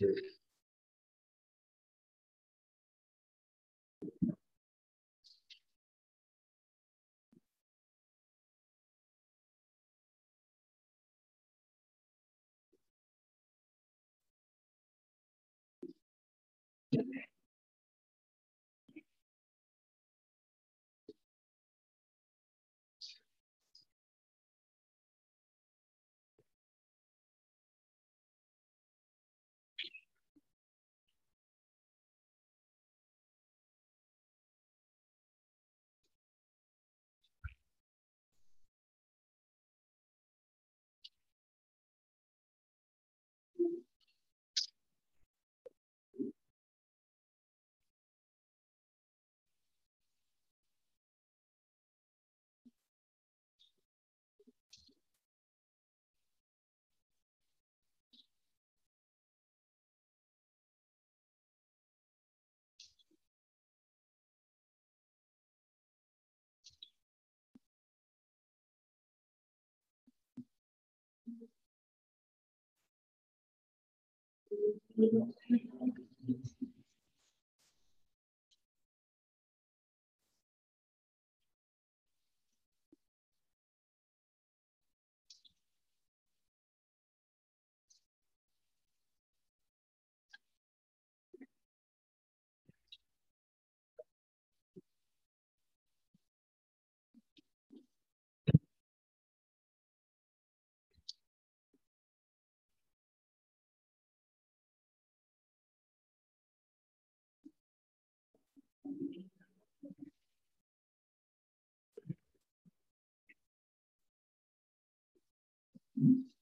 Sure. 嗯 Mm-hmm.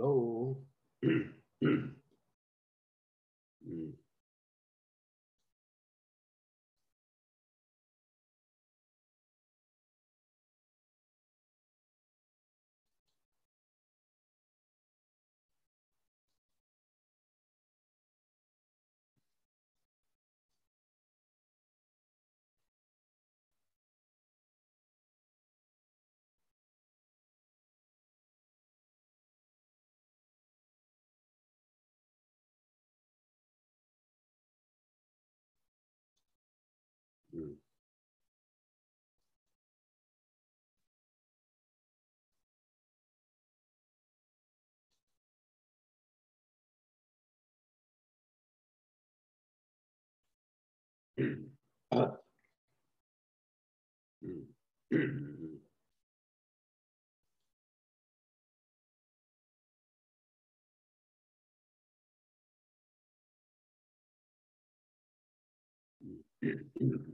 Hello，嗯。嗯，嗯，啊，嗯，嗯，嗯，嗯，嗯。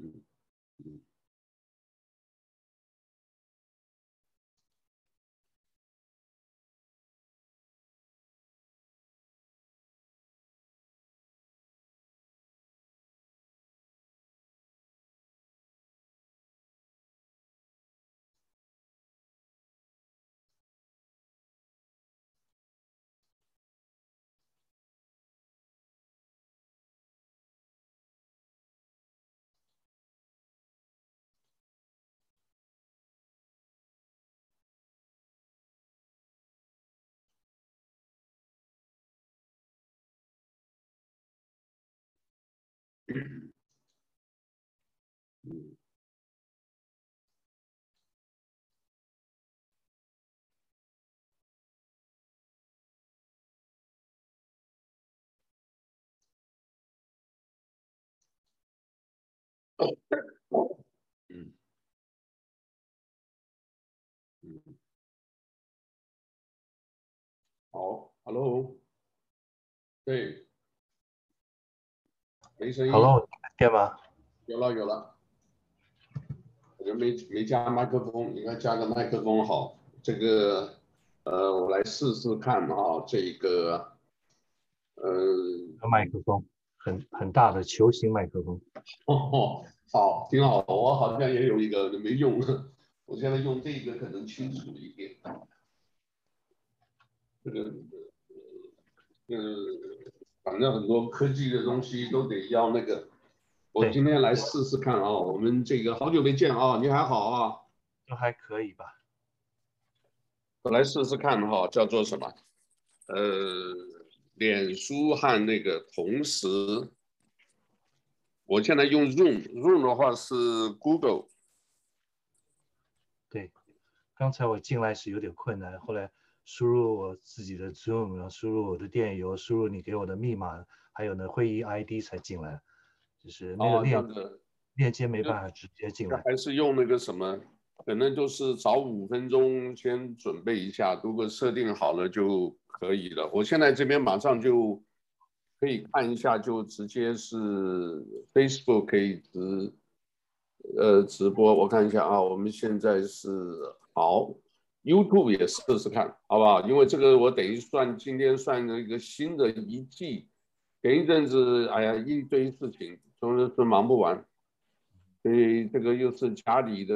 嗯。嗯。嗯，好，Hello，对，没声音。Hello，听吗？有了有了，我就没没加麦克风，应该加个麦克风好。这个，呃，我来试试看啊，这个，呃，麦克风很很大的球形麦克风。哦哦，好，挺好。我好像也有一个没用，我现在用这个可能清楚一点。这个，呃，反正很多科技的东西都得要那个。我今天来试试看啊，我们这个好久没见啊，你还好啊？都还可以吧。我来试试看哈，叫做什么？呃，脸书和那个同时，我现在用 Zoom，Zoom 的话是 Google。对，刚才我进来是有点困难，后来输入我自己的 Zoom，然后输入我的电邮，输入你给我的密码，还有呢会议 ID 才进来。就是那个链、哦、链接没办法直接进来，还是用那个什么，可能就是早五分钟先准备一下，如果设定好了就可以了。我现在这边马上就可以看一下，就直接是 Facebook 可以直呃直播。我看一下啊，我们现在是好，YouTube 也试试看，好不好？因为这个我等于算今天算一个新的一季，前一阵子哎呀一堆事情。总是是忙不完，所以这个又是家里的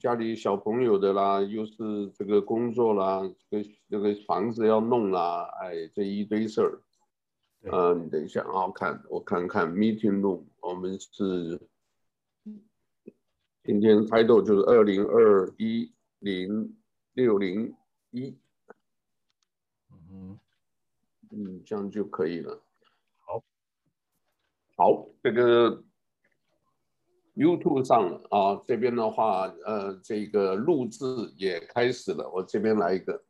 家里小朋友的啦，又是这个工作啦，这个这个房子要弄啦，哎，这一堆事儿。嗯、呃，你等一下啊，看我看看 meeting room，我们是今天开头就是二零二一零六零一，嗯嗯，这样就可以了。好，好这个 YouTube 上了啊，这边的话，呃，这个录制也开始了。我这边来一个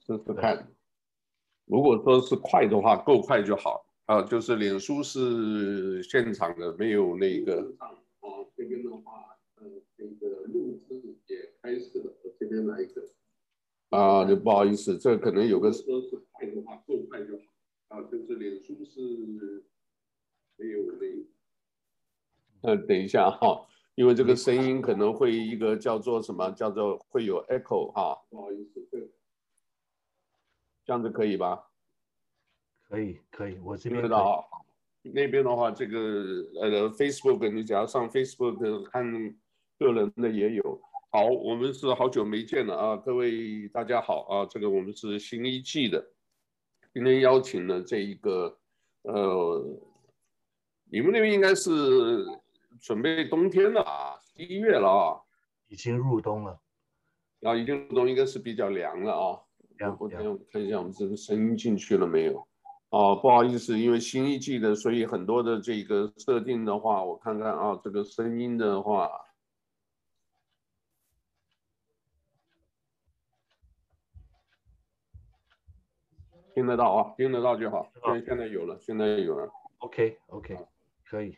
试试看，如果说是快的话，够快就好啊。就是脸书是现场的，没有那个。啊，这边的话，呃，这个录制也开始了。我这边来一个啊，就不好意思，这可能有个说是快的话，够快就好啊。就是脸书是。没有没呃，等一下哈，因为这个声音可能会一个叫做什么，叫做会有 echo 哈，不好意思，这样子可以吧？可以，可以，我这边听得到。那边的话，这个呃，Facebook，你只要上 Facebook 看个人的也有。好，我们是好久没见了啊，各位大家好啊，这个我们是新一季的，今天邀请了这一个呃，你们那边应该是准备冬天了啊，一月了啊，已经入冬了，啊，已经入冬应该是比较凉了啊。凉，我看看一下我们这个声音进去了没有？哦，不好意思，因为新一季的，所以很多的这个设定的话，我看看啊，这个声音的话，听得到啊，听得到就好。现现在有了，现在有了。OK OK，可以。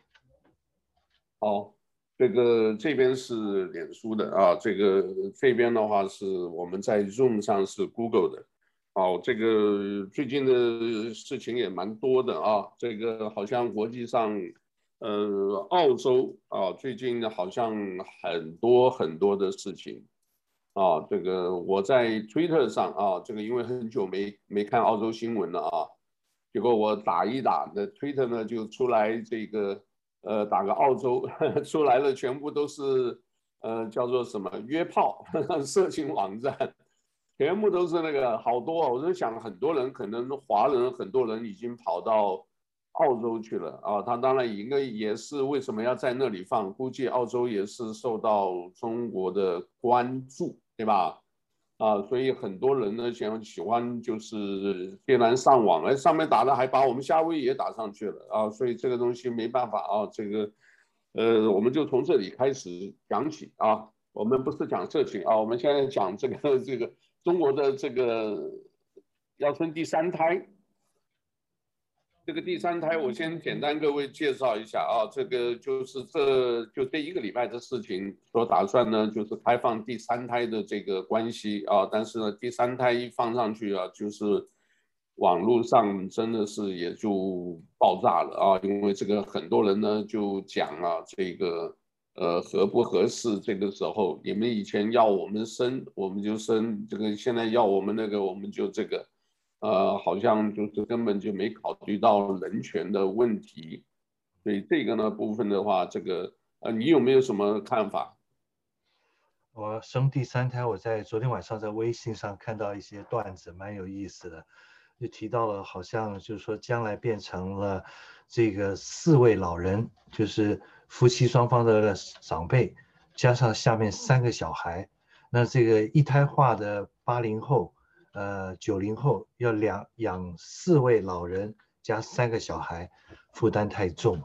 好，这个这边是脸书的啊，这个这边的话是我们在 Zoom 上是 Google 的。好，这个最近的事情也蛮多的啊。这个好像国际上，呃，澳洲啊，最近好像很多很多的事情啊。这个我在 Twitter 上啊，这个因为很久没没看澳洲新闻了啊，结果我打一打那 Twitter 呢，就出来这个呃，打个澳洲 出来了，全部都是呃叫做什么约炮 色情网站。全部都是那个好多，我就想很多人可能华人很多人已经跑到澳洲去了啊，他当然应该也是为什么要在那里放，估计澳洲也是受到中国的关注，对吧？啊，所以很多人呢想喜欢就是越南上网，哎，上面打了还把我们夏威夷也打上去了啊，所以这个东西没办法啊，这个呃，我们就从这里开始讲起啊，我们不是讲色情啊，我们现在讲这个 这个。中国的这个要生第三胎，这个第三胎我先简单各位介绍一下啊，这个就是这就这一个礼拜的事情，说打算呢就是开放第三胎的这个关系啊，但是呢第三胎一放上去啊，就是网络上真的是也就爆炸了啊，因为这个很多人呢就讲啊这个。呃，合不合适？这个时候，你们以前要我们生，我们就生；这个现在要我们那个，我们就这个。呃，好像就是根本就没考虑到人权的问题。所以这个呢部分的话，这个呃，你有没有什么看法？我生第三胎，我在昨天晚上在微信上看到一些段子，蛮有意思的，就提到了好像就是说将来变成了这个四位老人，就是。夫妻双方的长辈，加上下面三个小孩，那这个一胎化的八零后，呃九零后要两养四位老人加三个小孩，负担太重。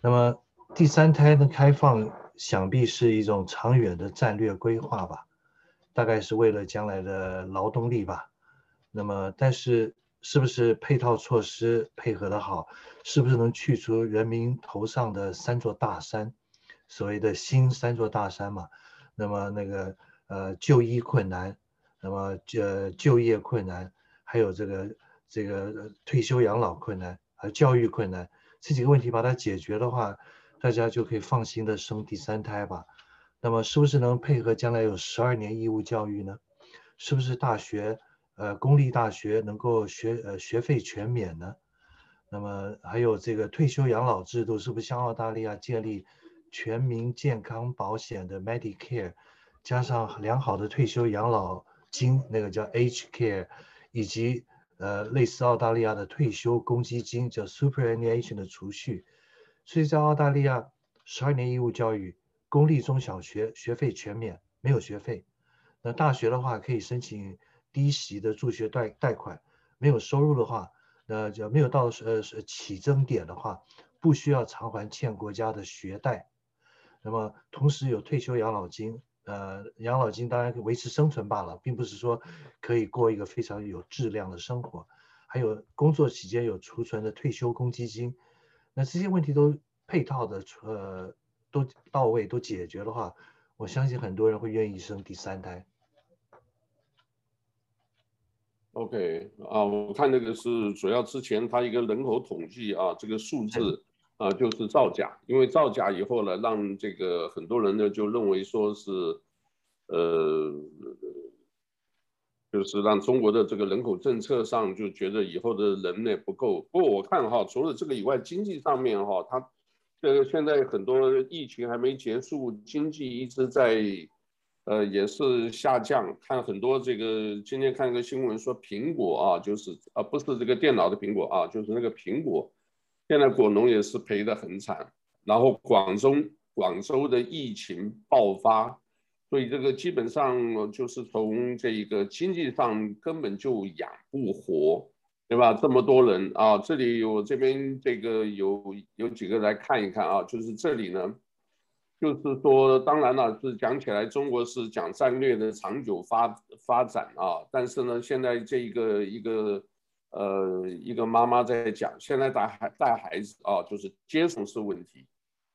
那么第三胎的开放，想必是一种长远的战略规划吧，大概是为了将来的劳动力吧。那么但是。是不是配套措施配合得好？是不是能去除人民头上的三座大山？所谓的新三座大山嘛。那么那个呃就医困难，那么呃就业困难，还有这个这个退休养老困难，还有教育困难，这几个问题把它解决的话，大家就可以放心的生第三胎吧。那么是不是能配合将来有十二年义务教育呢？是不是大学？呃，公立大学能够学呃学费全免呢？那么还有这个退休养老制度，是不是像澳大利亚建立全民健康保险的 Medicare，加上良好的退休养老金，那个叫 H Care，以及呃类似澳大利亚的退休公积金叫 Superannuation 的储蓄，所以在澳大利亚十二年义务教育，公立中小学学费全免，没有学费。那大学的话可以申请。低息的助学贷贷款，没有收入的话，那就没有到呃起征点的话，不需要偿还欠国家的学贷。那么同时有退休养老金，呃，养老金当然维持生存罢了，并不是说可以过一个非常有质量的生活。还有工作期间有储存的退休公积金，那这些问题都配套的，呃，都到位都解决的话，我相信很多人会愿意生第三胎。OK 啊，我看那个是主要之前他一个人口统计啊，这个数字啊就是造假，因为造假以后呢，让这个很多人呢就认为说是，呃，就是让中国的这个人口政策上就觉得以后的人呢不够。不过我看哈，除了这个以外，经济上面哈，它这个现在很多疫情还没结束，经济一直在呃也是下降。看很多这个今天看一个新闻说苹果啊，就是啊不是这个电脑的苹果啊，就是那个苹果，现在果农也是赔得很惨。然后广州广州的疫情爆发。所以这个基本上就是从这个经济上根本就养不活，对吧？这么多人啊，这里我这边这个有有几个来看一看啊，就是这里呢，就是说，当然了，是讲起来中国是讲战略的长久发发展啊，但是呢，现在这一个一个呃一个妈妈在讲，现在带孩带孩子啊，就是接送是问题。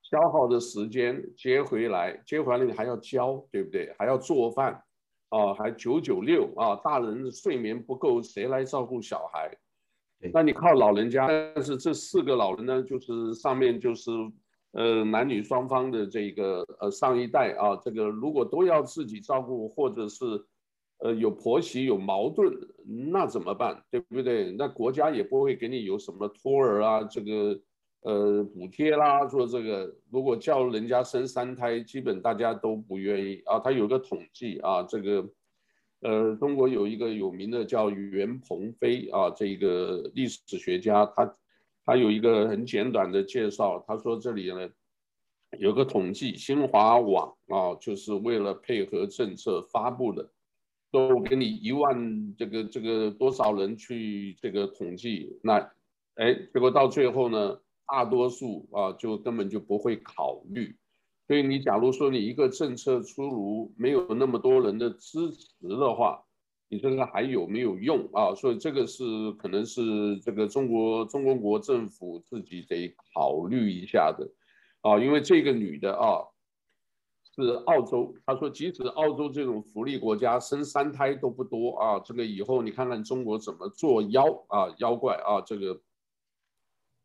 消耗的时间接回来，接回来你还要教，对不对？还要做饭，啊，还九九六啊，大人的睡眠不够，谁来照顾小孩？那你靠老人家，但是这四个老人呢，就是上面就是呃男女双方的这个呃上一代啊，这个如果都要自己照顾，或者是呃有婆媳有矛盾，那怎么办？对不对？那国家也不会给你有什么托儿啊，这个。呃，补贴啦，说这个，如果叫人家生三胎，基本大家都不愿意啊。他有个统计啊，这个，呃，中国有一个有名的叫袁鹏飞啊，这个历史学家，他他有一个很简短的介绍，他说这里呢有个统计，新华网啊，就是为了配合政策发布的，都给你一万这个这个多少人去这个统计，那哎，结果到最后呢？大多数啊，就根本就不会考虑。所以你假如说你一个政策出炉，没有那么多人的支持的话，你这个还有没有用啊？所以这个是可能是这个中国中国国政府自己得考虑一下的啊。因为这个女的啊，是澳洲，他说即使澳洲这种福利国家生三胎都不多啊，这个以后你看看中国怎么做妖啊妖怪啊这个。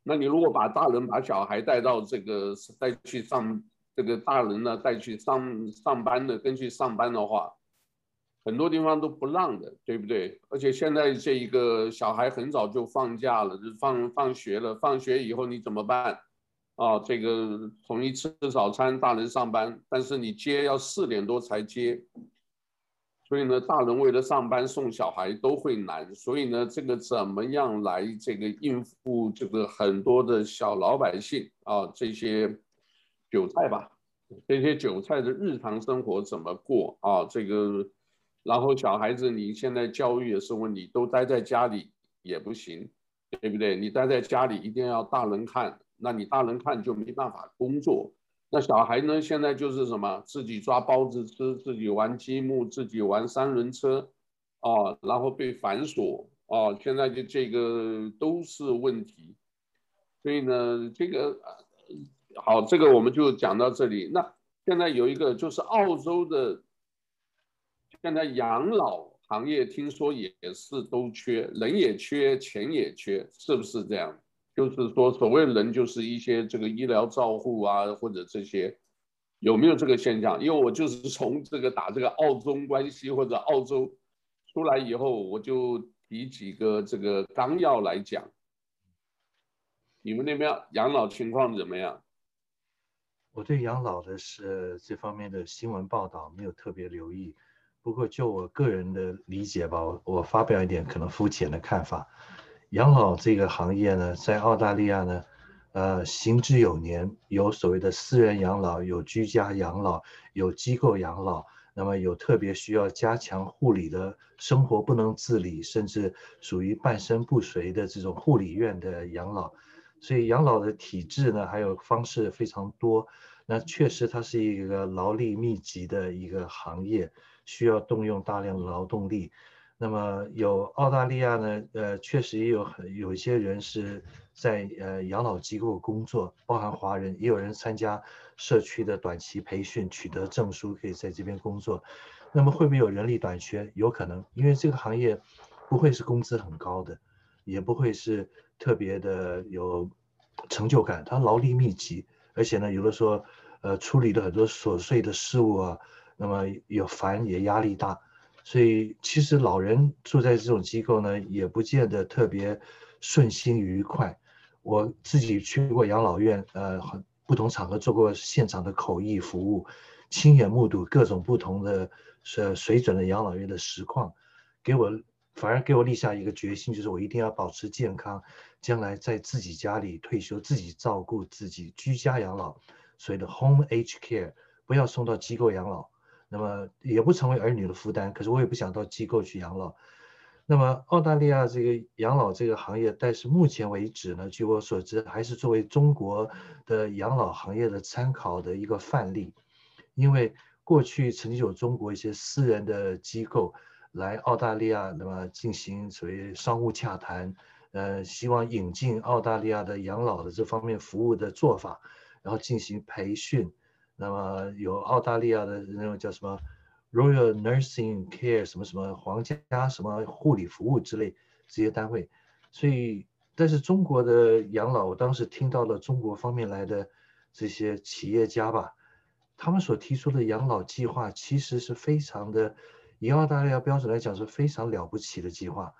那你如果把大人把小孩带到这个带去上这个大人呢带去上上班的跟去上班的话，很多地方都不让的，对不对？而且现在这一个小孩很早就放假了，就放放学了，放学以后你怎么办？啊，这个统一吃早餐，大人上班，但是你接要四点多才接。所以呢，大人为了上班送小孩都会难，所以呢，这个怎么样来这个应付这个很多的小老百姓啊，这些韭菜吧，这些韭菜的日常生活怎么过啊？这个，然后小孩子你现在教育也是问题，都待在家里也不行，对不对？你待在家里一定要大人看，那你大人看就没办法工作。那小孩呢？现在就是什么？自己抓包子吃，自己玩积木，自己玩三轮车，啊，然后被反锁，啊，现在就这个都是问题。所以呢，这个好，这个我们就讲到这里。那现在有一个就是澳洲的，现在养老行业听说也是都缺，人也缺，钱也缺，是不是这样？就是说，所谓人就是一些这个医疗照护啊，或者这些，有没有这个现象？因为我就是从这个打这个澳中关系或者澳洲出来以后，我就提几个这个纲要来讲。你们那边养老情况怎么样？我对养老的是这方面的新闻报道没有特别留意，不过就我个人的理解吧，我我发表一点可能肤浅的看法。养老这个行业呢，在澳大利亚呢，呃，行之有年，有所谓的私人养老，有居家养老，有机构养老，那么有特别需要加强护理的生活不能自理，甚至属于半身不遂的这种护理院的养老，所以养老的体制呢，还有方式非常多。那确实它是一个劳力密集的一个行业，需要动用大量劳动力。那么有澳大利亚呢，呃，确实也有很有一些人是在呃养老机构工作，包含华人，也有人参加社区的短期培训，取得证书可以在这边工作。那么会不会有人力短缺？有可能，因为这个行业不会是工资很高的，也不会是特别的有成就感，它劳力密集，而且呢，有的时候呃处理了很多琐碎的事务啊，那么有烦也压力大。所以其实老人住在这种机构呢，也不见得特别顺心愉快。我自己去过养老院，呃，很不同场合做过现场的口译服务，亲眼目睹各种不同的呃水准的养老院的实况，给我反而给我立下一个决心，就是我一定要保持健康，将来在自己家里退休，自己照顾自己，居家养老，所谓的 home age care，不要送到机构养老。那么也不成为儿女的负担，可是我也不想到机构去养老。那么澳大利亚这个养老这个行业，但是目前为止呢，据我所知，还是作为中国的养老行业的参考的一个范例。因为过去曾经有中国一些私人的机构来澳大利亚，那么进行所谓商务洽谈，呃，希望引进澳大利亚的养老的这方面服务的做法，然后进行培训。那么有澳大利亚的那种叫什么 Royal Nursing Care 什么什么皇家什么护理服务之类这些单位，所以但是中国的养老，我当时听到了中国方面来的这些企业家吧，他们所提出的养老计划其实是非常的，以澳大利亚标准来讲是非常了不起的计划，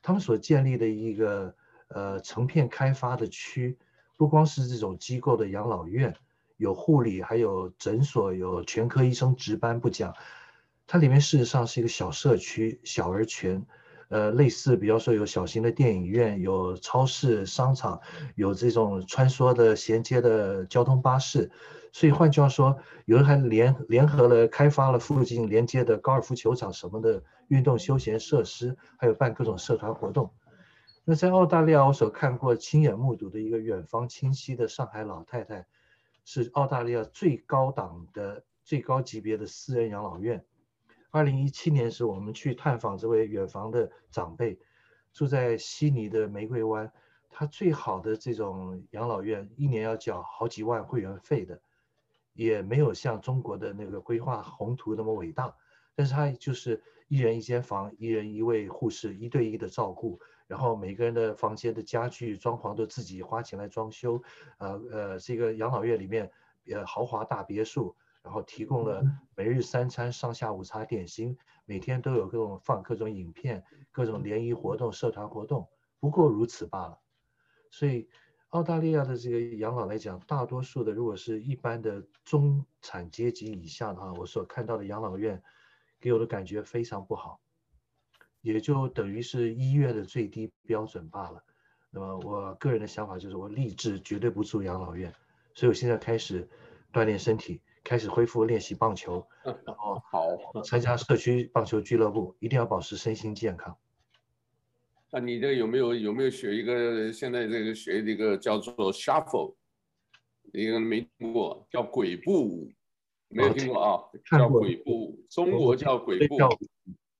他们所建立的一个呃成片开发的区，不光是这种机构的养老院。有护理，还有诊所，有全科医生值班不讲，它里面事实上是一个小社区、小而全，呃，类似比方说有小型的电影院，有超市、商场，有这种穿梭的衔接的交通巴士，所以换句话说，有人还联联合了开发了附近连接的高尔夫球场什么的运动休闲设施，还有办各种社团活动。那在澳大利亚，我所看过、亲眼目睹的一个远方亲戚的上海老太太。是澳大利亚最高档的、最高级别的私人养老院。二零一七年时，我们去探访这位远房的长辈，住在悉尼的玫瑰湾。他最好的这种养老院，一年要缴好几万会员费的，也没有像中国的那个规划宏图那么伟大。但是他就是一人一间房，一人一位护士，一对一的照顾。然后每个人的房间的家具装潢都自己花钱来装修，呃呃，这个养老院里面，呃豪华大别墅，然后提供了每日三餐、上下午茶、点心，每天都有各种放各种影片、各种联谊活动、社团活动，不过如此罢了。所以澳大利亚的这个养老来讲，大多数的如果是一般的中产阶级以下的话，我所看到的养老院，给我的感觉非常不好。也就等于是医院的最低标准罢了。那么我个人的想法就是，我立志绝对不住养老院。所以我现在开始锻炼身体，开始恢复练习棒球，然后好参加社区棒球俱乐部，一定要保持身心健康。那你这有没有有没有学一个现在这个学一个叫做 shuffle，一个没听过叫鬼步舞，没有听过啊？叫鬼步舞，中国叫鬼步。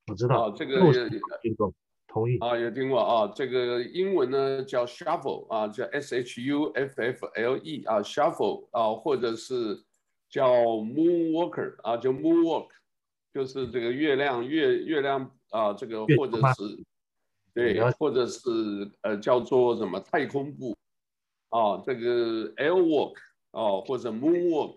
我知道啊，这个也听过，同意啊，有听过啊。这个英文呢叫 shuffle 啊，叫 S H U F F L E 啊，shuffle 啊，或者是叫 moonwalker 啊，叫 moonwalk，就是这个月亮月月亮啊，这个或者是对，或者是呃叫做什么太空步啊，这个 air walk 啊，或者 moonwalk。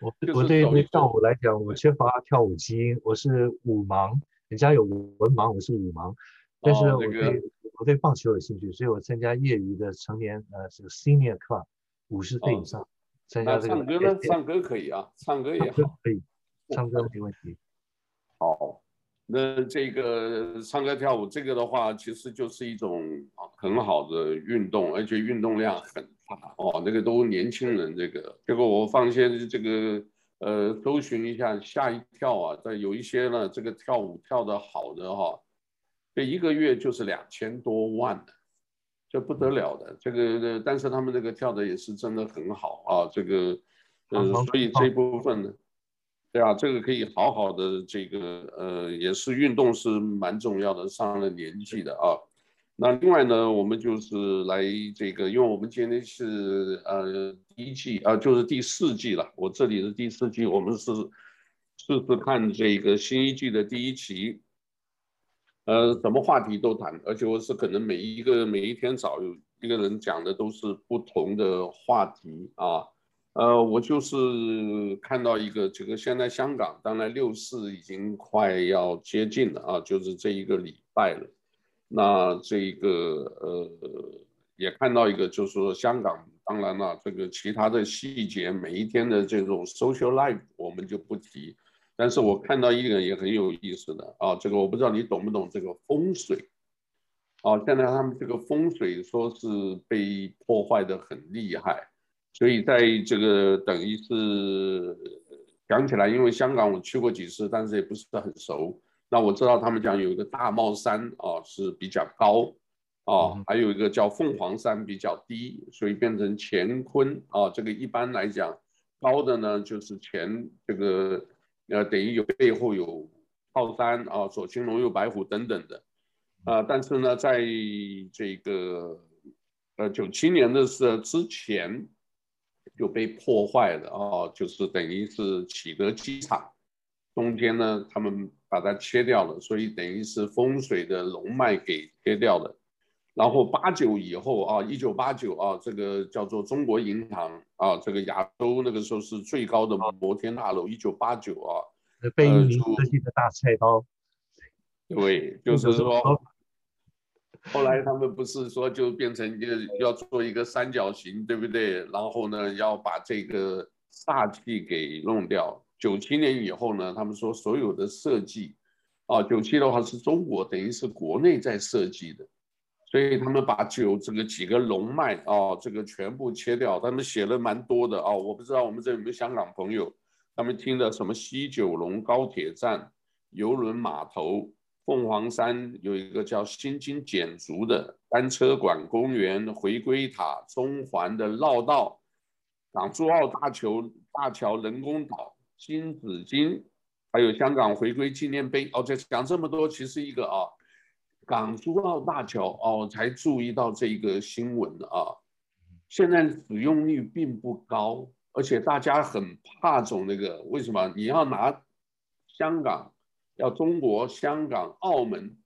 我我对于跳舞来讲，我缺乏跳舞基因，我是舞盲。人家有文盲，我是武盲，但是我对、哦那个、我对棒球有兴趣，所以我参加业余的成年呃这个 senior club 五十岁以上、哦、参加这个。唱歌呢？唱歌可以啊，唱歌也好，可以，唱歌没问题。好，那这个唱歌跳舞这个的话，其实就是一种很好的运动，而且运动量很大哦。那个都年轻人这个，结果我放些这个。呃，搜寻一下，吓一跳啊！这有一些呢，这个跳舞跳得好的哈，这一个月就是两千多万的，这不得了的。这个，但是他们这个跳的也是真的很好啊。这个，呃，所以这部分呢，对啊，这个可以好好的这个，呃，也是运动是蛮重要的，上了年纪的啊。那另外呢，我们就是来这个，因为我们今天是呃第一季啊，就是第四季了。我这里的第四季，我们是试试看这个新一季的第一期，呃，什么话题都谈，而且我是可能每一个每一天找有一个人讲的都是不同的话题啊，呃，我就是看到一个，这个现在香港当然六四已经快要接近了啊，就是这一个礼拜了。那这个呃，也看到一个，就是说香港当然了，这个其他的细节，每一天的这种 social life 我们就不提。但是我看到一个也很有意思的啊，这个我不知道你懂不懂这个风水啊？现在他们这个风水说是被破坏的很厉害。所以在这个等于是讲起来，因为香港我去过几次，但是也不是很熟。那我知道他们讲有一个大帽山啊是比较高啊，还有一个叫凤凰山比较低，所以变成乾坤啊。这个一般来讲，高的呢就是乾这个呃等于有背后有靠山啊，左青龙右白虎等等的啊。但是呢，在这个呃九七年的时之前。就被破坏了啊，就是等于是启德机场中间呢，他们把它切掉了，所以等于是风水的龙脉给切掉了。然后八九以后啊，一九八九啊，这个叫做中国银行啊，这个亚洲那个时候是最高的摩天大楼，一九八九啊，被英明设计的大菜刀，对，就是说。后来他们不是说就变成一个要做一个三角形，对不对？然后呢，要把这个煞气给弄掉。九七年以后呢，他们说所有的设计，啊，九七的话是中国等于是国内在设计的，所以他们把九这个几个龙脉啊，这个全部切掉。他们写了蛮多的啊，我不知道我们这有没有香港朋友，他们听的什么西九龙高铁站、邮轮码头。凤凰山有一个叫新津简竹的单车馆公园、回归塔、中环的绕道、港珠澳大桥大桥人工岛、金紫荆，还有香港回归纪念碑。哦，这讲这么多，其实一个啊，港珠澳大桥哦，才注意到这一个新闻啊。现在使用率并不高，而且大家很怕走那个，为什么？你要拿香港。要中国香港、澳门，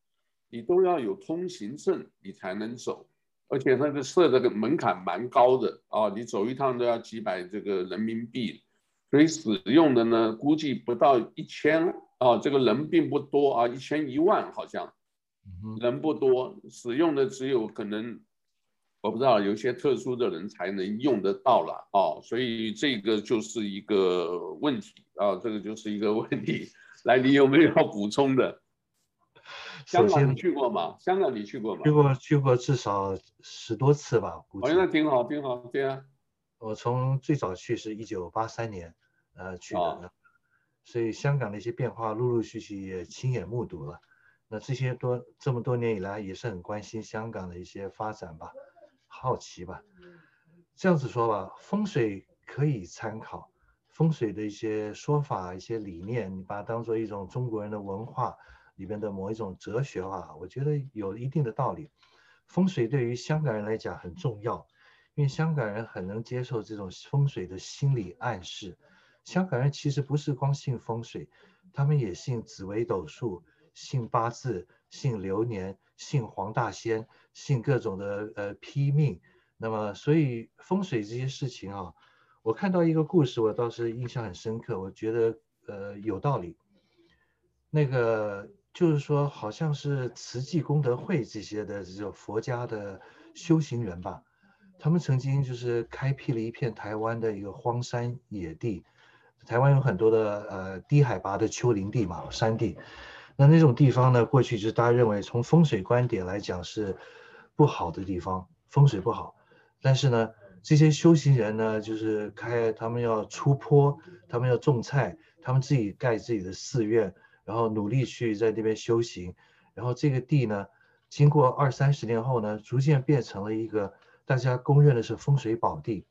你都要有通行证，你才能走，而且那个设这个门槛蛮高的啊，你走一趟都要几百这个人民币，所以使用的呢，估计不到一千啊，这个人并不多啊，一千一万好像，人不多，使用的只有可能，我不知道有些特殊的人才能用得到了啊，所以这个就是一个问题啊，这个就是一个问题。来，你有没有要补充的？香港你去过吗？香港你去过吗？去过，去过至少十多次吧。估计。哦，那挺好，挺好，对啊。我从最早去是一九八三年，呃，去的，哦，所以香港的一些变化陆陆续续也亲眼目睹了。那这些多这么多年以来，也是很关心香港的一些发展吧，好奇吧。这样子说吧，风水可以参考。风水的一些说法、一些理念，你把它当做一种中国人的文化里边的某一种哲学化，我觉得有一定的道理。风水对于香港人来讲很重要，因为香港人很能接受这种风水的心理暗示。香港人其实不是光信风水，他们也信紫微斗数、信八字、信流年、信黄大仙、信各种的呃批命。那么，所以风水这些事情啊。我看到一个故事，我倒是印象很深刻。我觉得，呃，有道理。那个就是说，好像是慈济功德会这些的这种佛家的修行人吧，他们曾经就是开辟了一片台湾的一个荒山野地。台湾有很多的呃低海拔的丘陵地嘛，山地。那那种地方呢，过去就是大家认为从风水观点来讲是不好的地方，风水不好。但是呢，这些修行人呢，就是开他们要出坡，他们要种菜，他们自己盖自己的寺院，然后努力去在那边修行，然后这个地呢，经过二三十年后呢，逐渐变成了一个大家公认的是风水宝地。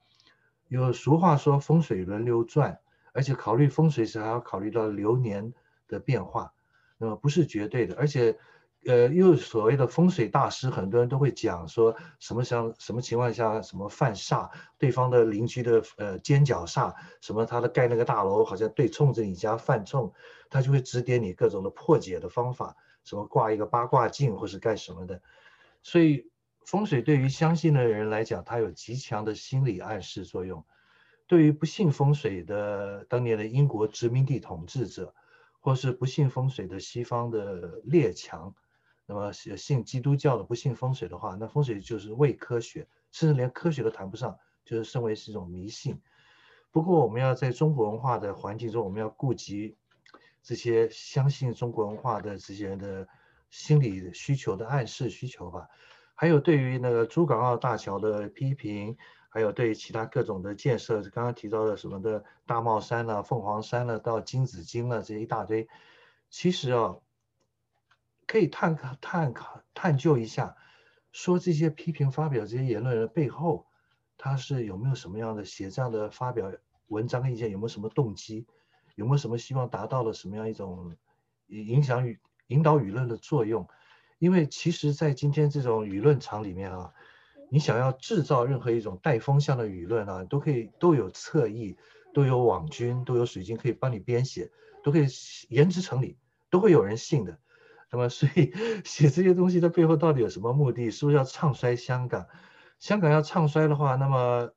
有俗话说风水轮流转，而且考虑风水时还要考虑到流年的变化，那么不是绝对的，而且。呃，又所谓的风水大师，很多人都会讲说什么像什么情况下什么犯煞，对方的邻居的呃尖角煞，什么他的盖那个大楼好像对冲着你家犯冲，他就会指点你各种的破解的方法，什么挂一个八卦镜或是干什么的。所以风水对于相信的人来讲，它有极强的心理暗示作用。对于不信风水的当年的英国殖民地统治者，或是不信风水的西方的列强，那么信基督教的不信风水的话，那风水就是伪科学，甚至连科学都谈不上，就是身为是一种迷信。不过我们要在中国文化的环境中，我们要顾及这些相信中国文化的这些人的心理需求的暗示需求吧。还有对于那个珠港澳大桥的批评。还有对其他各种的建设，刚刚提到的什么的大帽山了、凤凰山了、到金紫荆了这一大堆，其实啊，可以探考、探、探究一下，说这些批评发表这些言论的背后，他是有没有什么样的写这样的发表文章意见，有没有什么动机，有没有什么希望达到了什么样一种影响与引导舆论的作用？因为其实，在今天这种舆论场里面啊。你想要制造任何一种带风向的舆论啊，都可以都有侧翼，都有网军，都有水军可以帮你编写，都可以言之成理，都会有人信的。那么，所以写这些东西的背后到底有什么目的？是不是要唱衰香港？香港要唱衰的话，那么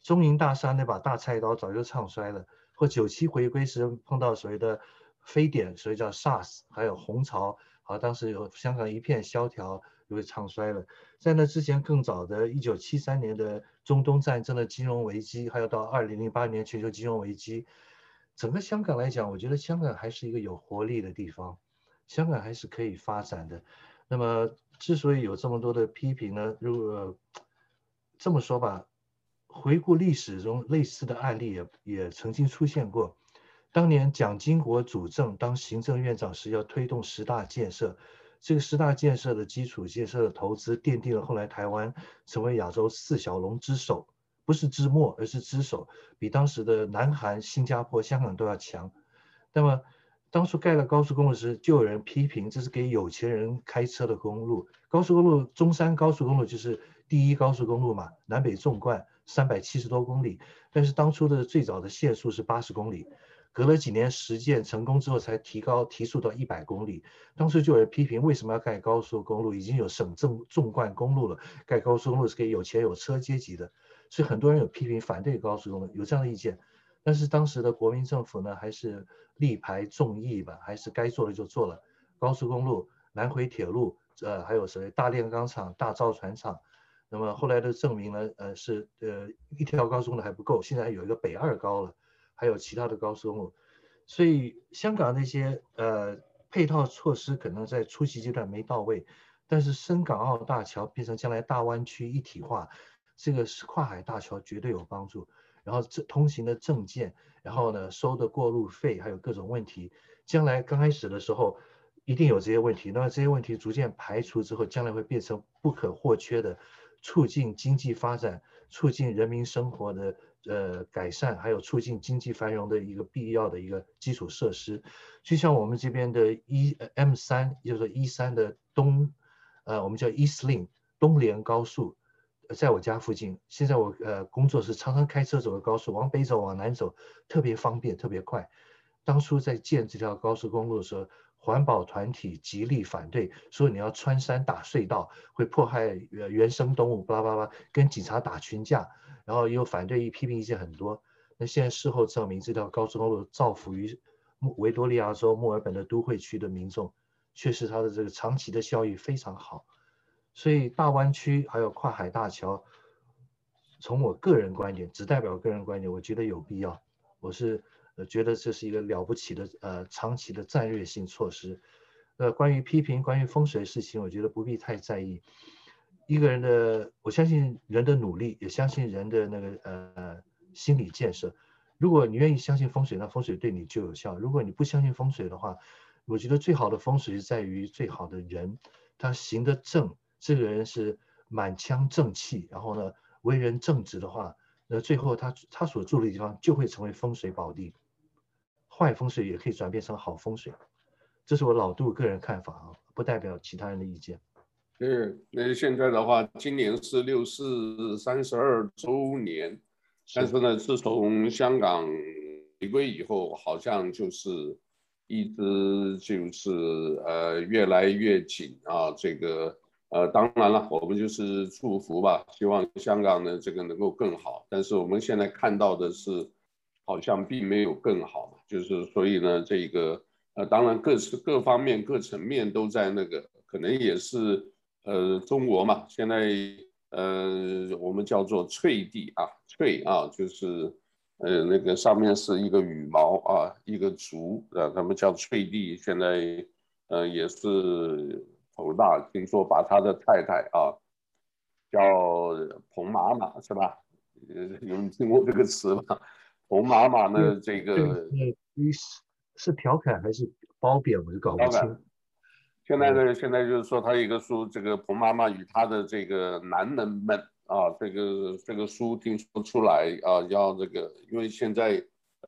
中银大厦那把大菜刀早就唱衰了。或九七回归时碰到所谓的非典，所以叫 SARS，还有红潮，好，当时有香港一片萧条。因为唱衰了。在那之前更早的1973年的中东战争的金融危机，还有到2008年全球金融危机，整个香港来讲，我觉得香港还是一个有活力的地方，香港还是可以发展的。那么之所以有这么多的批评呢，如果这么说吧，回顾历史中类似的案例也也曾经出现过。当年蒋经国主政当行政院长时，要推动十大建设。这个十大建设的基础建设的投资，奠定了后来台湾成为亚洲四小龙之首，不是之末，而是之首，比当时的南韩、新加坡、香港都要强。那么当初盖了高速公路时，就有人批评这是给有钱人开车的公路。高速公路，中山高速公路就是第一高速公路嘛，南北纵贯三百七十多公里，但是当初的最早的限速是八十公里。隔了几年实践成功之后，才提高提速到一百公里。当时就有人批评，为什么要盖高速公路？已经有省政纵贯公路了，盖高速公路是给有钱有车阶级的。所以很多人有批评反对高速公路，有这样的意见。但是当时的国民政府呢，还是力排众议吧，还是该做的就做了。高速公路、南回铁路，呃，还有所谓大炼钢厂、大造船厂。那么后来的证明呢，呃，是呃一条高速公路还不够，现在有一个北二高了。还有其他的高速公路，所以香港那些呃配套措施可能在初期阶段没到位，但是深港澳大桥变成将来大湾区一体化，这个是跨海大桥绝对有帮助。然后这通行的证件，然后呢收的过路费，还有各种问题，将来刚开始的时候一定有这些问题，那么这些问题逐渐排除之后，将来会变成不可或缺的促进经济发展、促进人民生活的。呃，改善还有促进经济繁荣的一个必要的一个基础设施，就像我们这边的 E M 三，就是 E 三的东，呃，我们叫 East Link 东连高速，在我家附近。现在我呃工作是常常开车走的高速，往北走往南走特别方便，特别快。当初在建这条高速公路的时候，环保团体极力反对，说你要穿山打隧道会迫害原生动物，巴拉巴拉，跟警察打群架。然后又反对，一批评意见很多。那现在事后证明，这条高速公路造福于维多利亚州墨尔本的都会区的民众，确实它的这个长期的效益非常好。所以大湾区还有跨海大桥，从我个人观点，只代表个人观点，我觉得有必要。我是呃觉得这是一个了不起的呃长期的战略性措施。呃，关于批评关于风水事情，我觉得不必太在意。一个人的，我相信人的努力，也相信人的那个呃心理建设。如果你愿意相信风水，那风水对你就有效；如果你不相信风水的话，我觉得最好的风水是在于最好的人，他行得正，这个人是满腔正气，然后呢为人正直的话，那最后他他所住的地方就会成为风水宝地。坏风水也可以转变成好风水，这是我老杜个人看法啊，不代表其他人的意见。对，那现在的话，今年是六四三十二周年，但是呢，自从香港回归以后，好像就是一直就是呃越来越紧啊，这个呃，当然了，我们就是祝福吧，希望香港呢这个能够更好。但是我们现在看到的是，好像并没有更好，就是所以呢，这个呃，当然各是各方面各层面都在那个，可能也是呃中国嘛，现在呃我们叫做翠地啊，翠啊，就是呃那个上面是一个羽毛啊，一个竹啊，他们叫翠地，现在呃也是。头大，听说把他的太太啊叫彭妈妈是吧？呃有人听过这个词吗？彭妈妈呢？这个是是调侃还是褒贬？我就搞不清。现在呢，现在就是说他一个书，这个彭妈妈与她的这个男人们啊，这个这个书听说出来啊，要这个，因为现在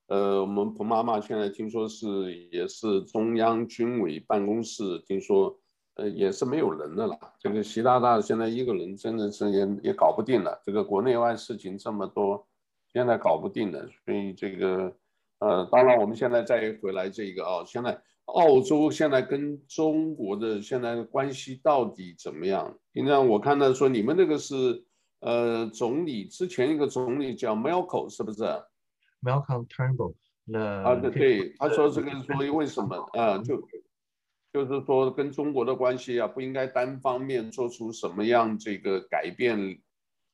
呃，我们彭妈妈现在听说是也是中央军委办公室，听说。呃，也是没有人的了。这个习大大现在一个人真的是也也搞不定了。这个国内外事情这么多，现在搞不定了。所以这个，呃，当然我们现在再回来这个啊，现在澳洲现在跟中国的现在的关系到底怎么样？平常我看到说你们那个是，呃，总理之前一个总理叫 Malcolm 是不是？Malcolm Turnbull。那啊，对对，他说这个所以为什么 啊就。就是说，跟中国的关系啊，不应该单方面做出什么样这个改变，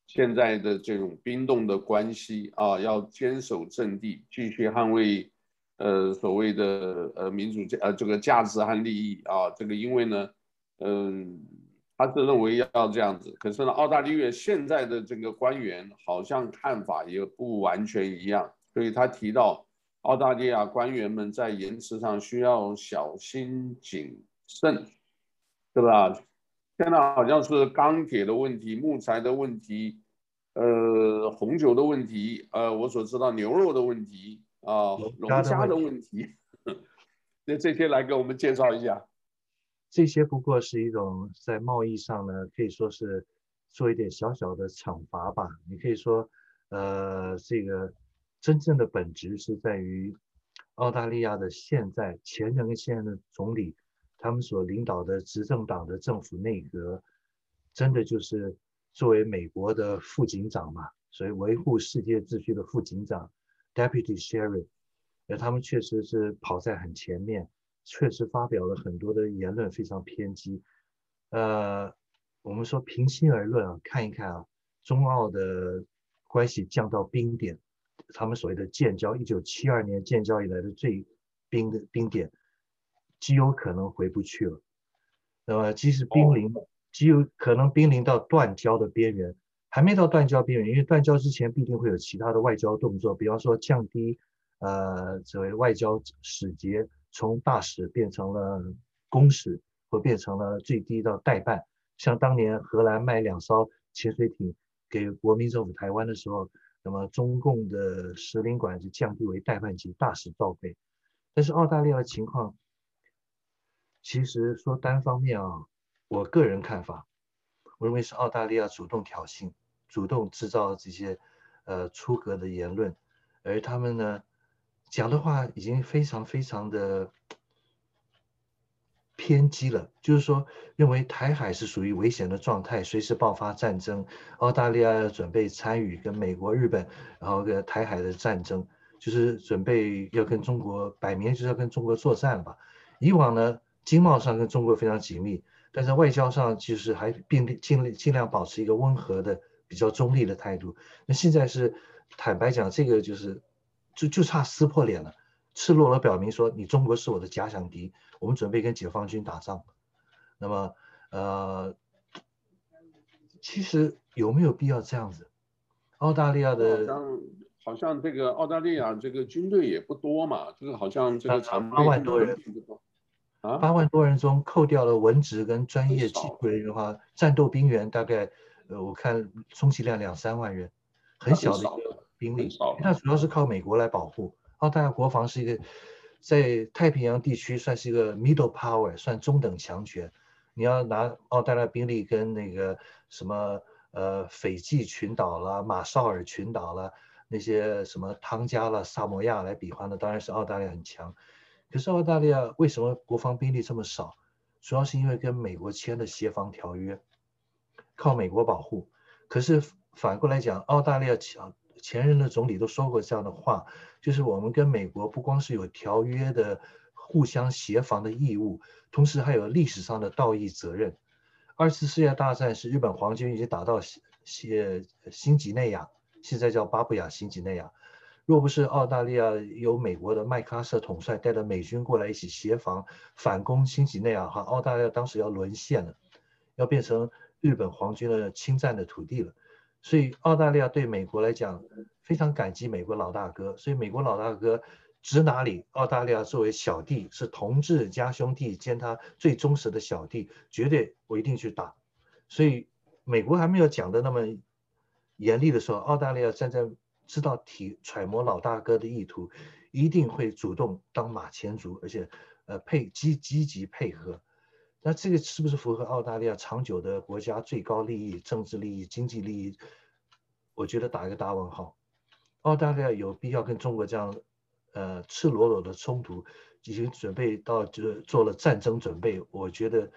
现在的这种冰冻的关系啊，要坚守阵地，继续捍卫，呃，所谓的呃民主价呃这个价值和利益啊，这个因为呢，嗯，他是认为要这样子，可是呢，澳大利亚现在的这个官员好像看法也不完全一样，所以他提到。澳大利亚官员们在言辞上需要小心谨慎，对吧？现在好像是钢铁的问题、木材的问题、呃，红酒的问题，呃，我所知道牛肉的问题啊，龙虾的问题，那这些来给我们介绍一下。这些不过是一种在贸易上呢，可以说是做一点小小的惩罚吧。你可以说，呃，这个。真正的本质是在于澳大利亚的现在前任跟现任的总理，他们所领导的执政党的政府内阁，真的就是作为美国的副警长嘛，所以维护世界秩序的副警长 （Deputy Sheriff），而他们确实是跑在很前面，确实发表了很多的言论非常偏激。呃，我们说平心而论啊，看一看啊，中澳的关系降到冰点。他们所谓的建交，一九七二年建交以来的最冰的冰点，极有可能回不去了。那么，即使濒临，极有可能濒临到断交的边缘，还没到断交边缘，因为断交之前必定会有其他的外交动作，比方说降低，呃，所谓外交使节从大使变成了公使，或变成了最低到代办。像当年荷兰卖两艘潜水艇给国民政府台湾的时候。那么中共的使领馆就降低为代办级，大使照会。但是澳大利亚的情况，其实说单方面啊，我个人看法，我认为是澳大利亚主动挑衅，主动制造这些呃出格的言论，而他们呢讲的话已经非常非常的。偏激了，就是说，认为台海是属于危险的状态，随时爆发战争。澳大利亚要准备参与跟美国、日本，然后跟台海的战争，就是准备要跟中国，摆明就是要跟中国作战吧。以往呢，经贸上跟中国非常紧密，但是外交上其实还并尽力尽量保持一个温和的、比较中立的态度。那现在是坦白讲，这个就是就就差撕破脸了。赤裸裸表明说，你中国是我的假想敌，我们准备跟解放军打仗。那么，呃，其实有没有必要这样子？澳大利亚的好像这个澳大利亚这个军队也不多嘛，这个好像这个八万多人啊，八万多人中扣掉了文职跟专业技术人员的话，战斗兵员大概呃，我看充其量两三万人，很小的一个兵力，那主要是靠美国来保护。澳大利亚国防是一个在太平洋地区算是一个 middle power，算中等强权。你要拿澳大利亚兵力跟那个什么呃斐济群岛啦、马绍尔群岛啦、那些什么汤加啦、萨摩亚来比划呢，当然是澳大利亚很强。可是澳大利亚为什么国防兵力这么少？主要是因为跟美国签的协防条约，靠美国保护。可是反过来讲，澳大利亚前前任的总理都说过这样的话，就是我们跟美国不光是有条约的互相协防的义务，同时还有历史上的道义责任。二次世界大战时，日本皇军已经打到新新几内亚，现在叫巴布亚新几内亚。若不是澳大利亚由美国的麦克阿瑟统帅带着美军过来一起协防反攻新几内亚，哈，澳大利亚当时要沦陷了，要变成日本皇军的侵占的土地了。所以澳大利亚对美国来讲非常感激美国老大哥，所以美国老大哥指哪里，澳大利亚作为小弟是同志加兄弟兼他最忠实的小弟，绝对我一定去打。所以美国还没有讲的那么严厉的时候，澳大利亚站在。知道体揣摩老大哥的意图，一定会主动当马前卒，而且，呃，配积积极配合。那这个是不是符合澳大利亚长久的国家最高利益、政治利益、经济利益？我觉得打一个大问号。澳大利亚有必要跟中国这样，呃，赤裸裸的冲突，已经准备到就是做了战争准备。我觉得。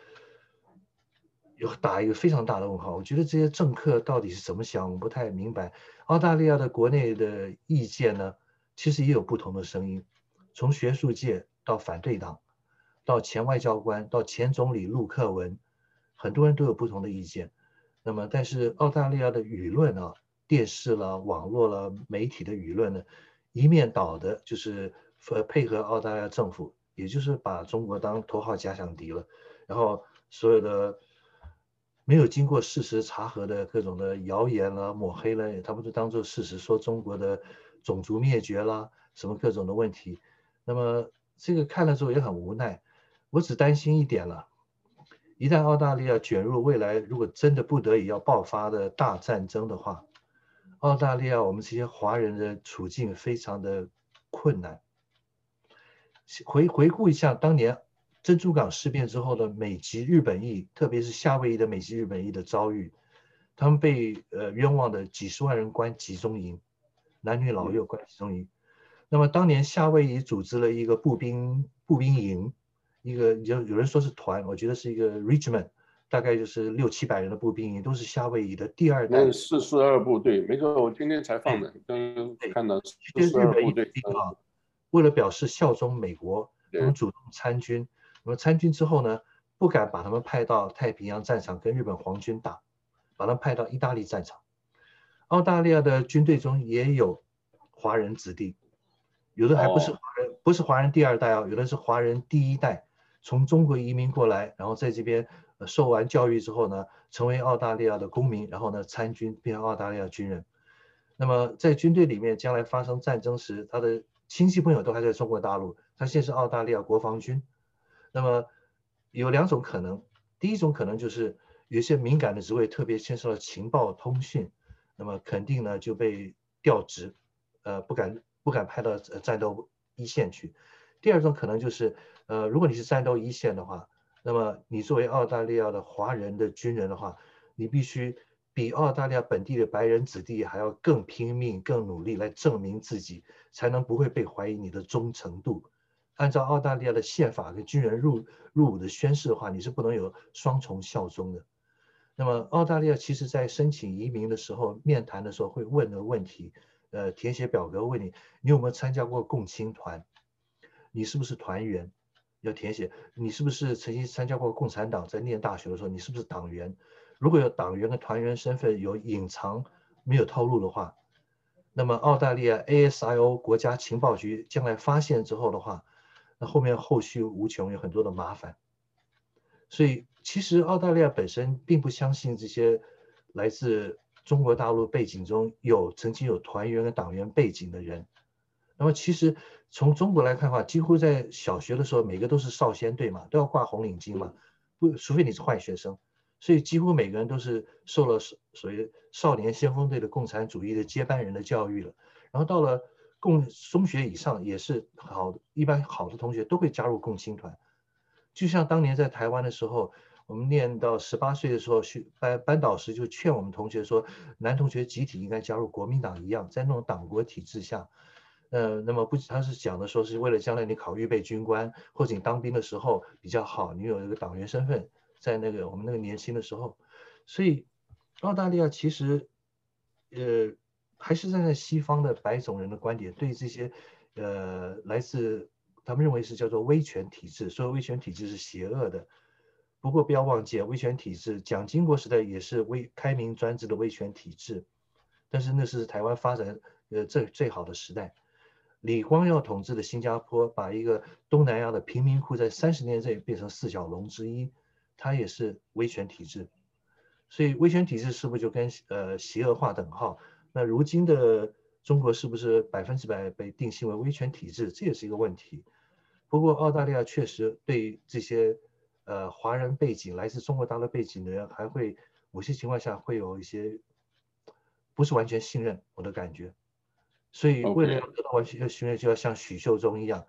有打一个非常大的问号，我觉得这些政客到底是怎么想，我不太明白。澳大利亚的国内的意见呢，其实也有不同的声音，从学术界到反对党，到前外交官，到前总理陆克文，很多人都有不同的意见。那么，但是澳大利亚的舆论啊，电视了、网络了、媒体的舆论呢，一面倒的，就是呃配合澳大利亚政府，也就是把中国当头号假想敌了，然后所有的。没有经过事实查核的各种的谣言了、抹黑了，他们都当做事实，说中国的种族灭绝啦，什么各种的问题。那么这个看了之后也很无奈。我只担心一点了，一旦澳大利亚卷入未来，如果真的不得已要爆发的大战争的话，澳大利亚我们这些华人的处境非常的困难。回回顾一下当年。珍珠港事变之后的美籍日本裔，特别是夏威夷的美籍日本裔的遭遇，他们被呃冤枉的几十万人关集中营，男女老幼关集中营。那么当年夏威夷组织了一个步兵步兵营，一个有有人说是团，我觉得是一个 regiment，大概就是六七百人的步兵营，都是夏威夷的第二代。四四二部队，没错，我今天才放的，刚刚看到四四二部队啊，为了表示效忠美国，他们主动参军。那么参军之后呢，不敢把他们派到太平洋战场跟日本皇军打，把他们派到意大利战场。澳大利亚的军队中也有华人子弟，有的还不是华人，哦、不是华人第二代啊，有的是华人第一代，从中国移民过来，然后在这边受完教育之后呢，成为澳大利亚的公民，然后呢参军变成澳大利亚军人。那么在军队里面，将来发生战争时，他的亲戚朋友都还在中国大陆，他现在是澳大利亚国防军。那么有两种可能，第一种可能就是有些敏感的职位，特别牵涉到情报通讯，那么肯定呢就被调职，呃，不敢不敢派到战斗一线去。第二种可能就是，呃，如果你是战斗一线的话，那么你作为澳大利亚的华人的军人的话，你必须比澳大利亚本地的白人子弟还要更拼命、更努力来证明自己，才能不会被怀疑你的忠诚度。按照澳大利亚的宪法跟军人入入伍的宣誓的话，你是不能有双重效忠的。那么澳大利亚其实在申请移民的时候，面谈的时候会问的问题，呃，填写表格问你，你有没有参加过共青团？你是不是团员？要填写。你是不是曾经参加过共产党？在念大学的时候，你是不是党员？如果有党员跟团员身份有隐藏没有透露的话，那么澳大利亚 ASIO 国家情报局将来发现之后的话，那后面后续无穷，有很多的麻烦，所以其实澳大利亚本身并不相信这些来自中国大陆背景中有曾经有团员和党员背景的人。那么其实从中国来看的话，几乎在小学的时候，每个都是少先队嘛，都要挂红领巾嘛，不，除非你是坏学生，所以几乎每个人都是受了所所谓少年先锋队的共产主义的接班人的教育了，然后到了。共中学以上也是好，一般好的同学都会加入共青团。就像当年在台湾的时候，我们念到十八岁的时候，学班班导师就劝我们同学说，男同学集体应该加入国民党一样，在那种党国体制下，呃，那么不，他是讲的说是为了将来你考预备军官或者你当兵的时候比较好，你有一个党员身份，在那个我们那个年轻的时候，所以澳大利亚其实，呃，还是站在西方的白种人的观点，对这些，呃，来自他们认为是叫做威权体制，说威权体制是邪恶的。不过不要忘记，威权体制，蒋经国时代也是威开明专制的威权体制，但是那是台湾发展呃最最好的时代。李光耀统治的新加坡，把一个东南亚的贫民窟在三十年内变成四小龙之一，它也是威权体制。所以威权体制是不是就跟呃邪恶划等号？那如今的中国是不是百分之百被定性为威权体制？这也是一个问题。不过澳大利亚确实对这些呃华人背景来自中国大陆背景的人，还会某些情况下会有一些不是完全信任我的感觉。所以为了要得到完全训练，就要像许秀忠一样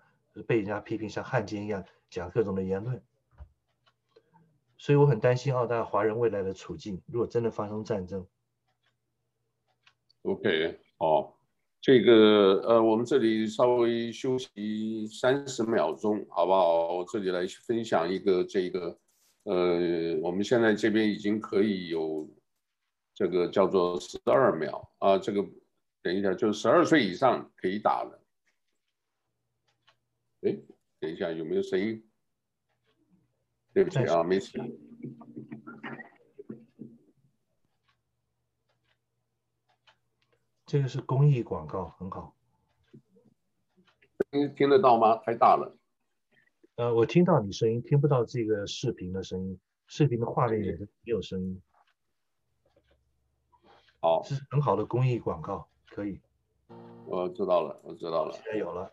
被人家批评像汉奸一样讲各种的言论。所以我很担心澳大利亚华人未来的处境，如果真的发生战争。OK，好，这个呃，我们这里稍微休息三十秒钟，好不好？我这里来分享一个这个，呃，我们现在这边已经可以有这个叫做十二秒啊，这个等一下，就十二岁以上可以打了。哎，等一下，有没有声音？对不起啊，没事。这个是公益广告，很好。听听得到吗？太大了。呃，我听到你声音，听不到这个视频的声音。视频的画面也是没有声音。好，这是很好的公益广告，可以。我知道了，我知道了。现在有了。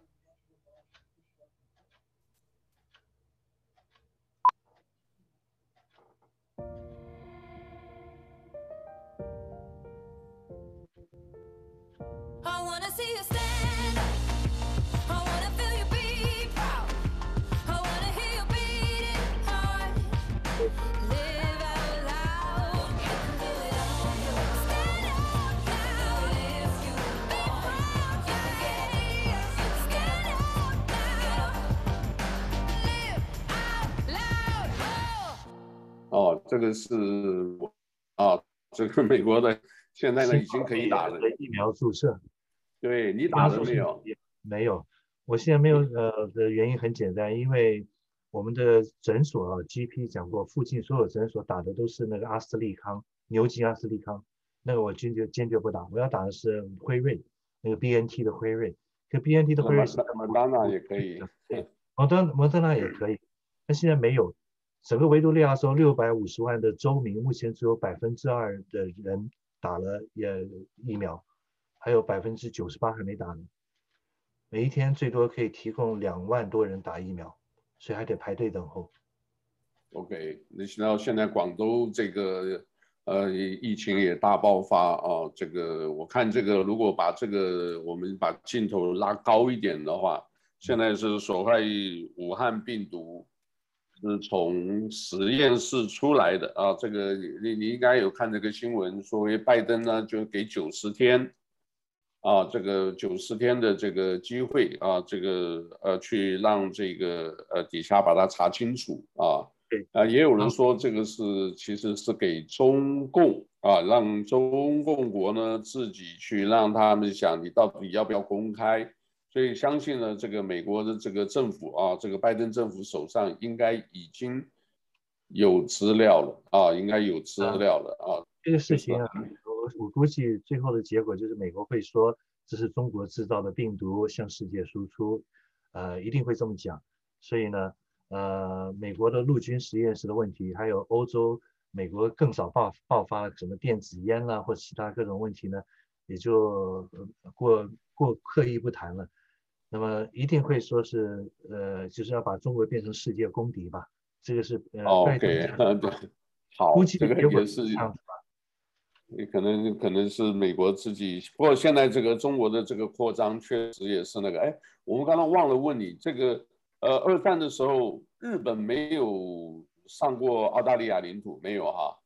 这个是我啊，这个美国的现在呢已经可以打了疫苗注射。对，你打了没有？没有，我现在没有呃的原因很简单，因为我们的诊所啊，GP 讲过，附近所有诊所打的都是那个阿斯利康牛津阿斯利康，那个我坚决坚决不打，我要打的是辉瑞那个 BNT 的辉瑞，可 BNT 的辉瑞是莫德纳也可以，对，莫德莫德纳也可以，那现在没有。整个维多利亚州六百五十万的州民，目前只有百分之二的人打了也疫苗，还有百分之九十八还没打呢。每一天最多可以提供两万多人打疫苗，所以还得排队等候。OK，你知道现在广州这个呃疫情也大爆发啊，这个我看这个如果把这个我们把镜头拉高一点的话，现在是所谓武汉病毒。是从实验室出来的啊，这个你你应该有看这个新闻，所谓拜登呢就给九十天，啊，这个九十天的这个机会啊，这个呃去让这个呃底下把它查清楚啊，对啊，也有人说这个是其实是给中共啊，让中共国呢自己去让他们想你到底要不要公开。所以相信呢，这个美国的这个政府啊，这个拜登政府手上应该已经有资料了啊，应该有资料了啊。这个事情啊，我我估计最后的结果就是美国会说这是中国制造的病毒向世界输出，呃，一定会这么讲。所以呢，呃，美国的陆军实验室的问题，还有欧洲、美国更早爆爆发什么电子烟啦，或其他各种问题呢，也就过过刻意不谈了。那么一定会说是呃，就是要把中国变成世界公敌吧？这个是呃，OK，对，好，估计这个也是这样子吧？也可能可能是美国自己，不过现在这个中国的这个扩张确实也是那个，哎，我们刚刚忘了问你，这个呃，二战的时候日本没有上过澳大利亚领土，没有哈？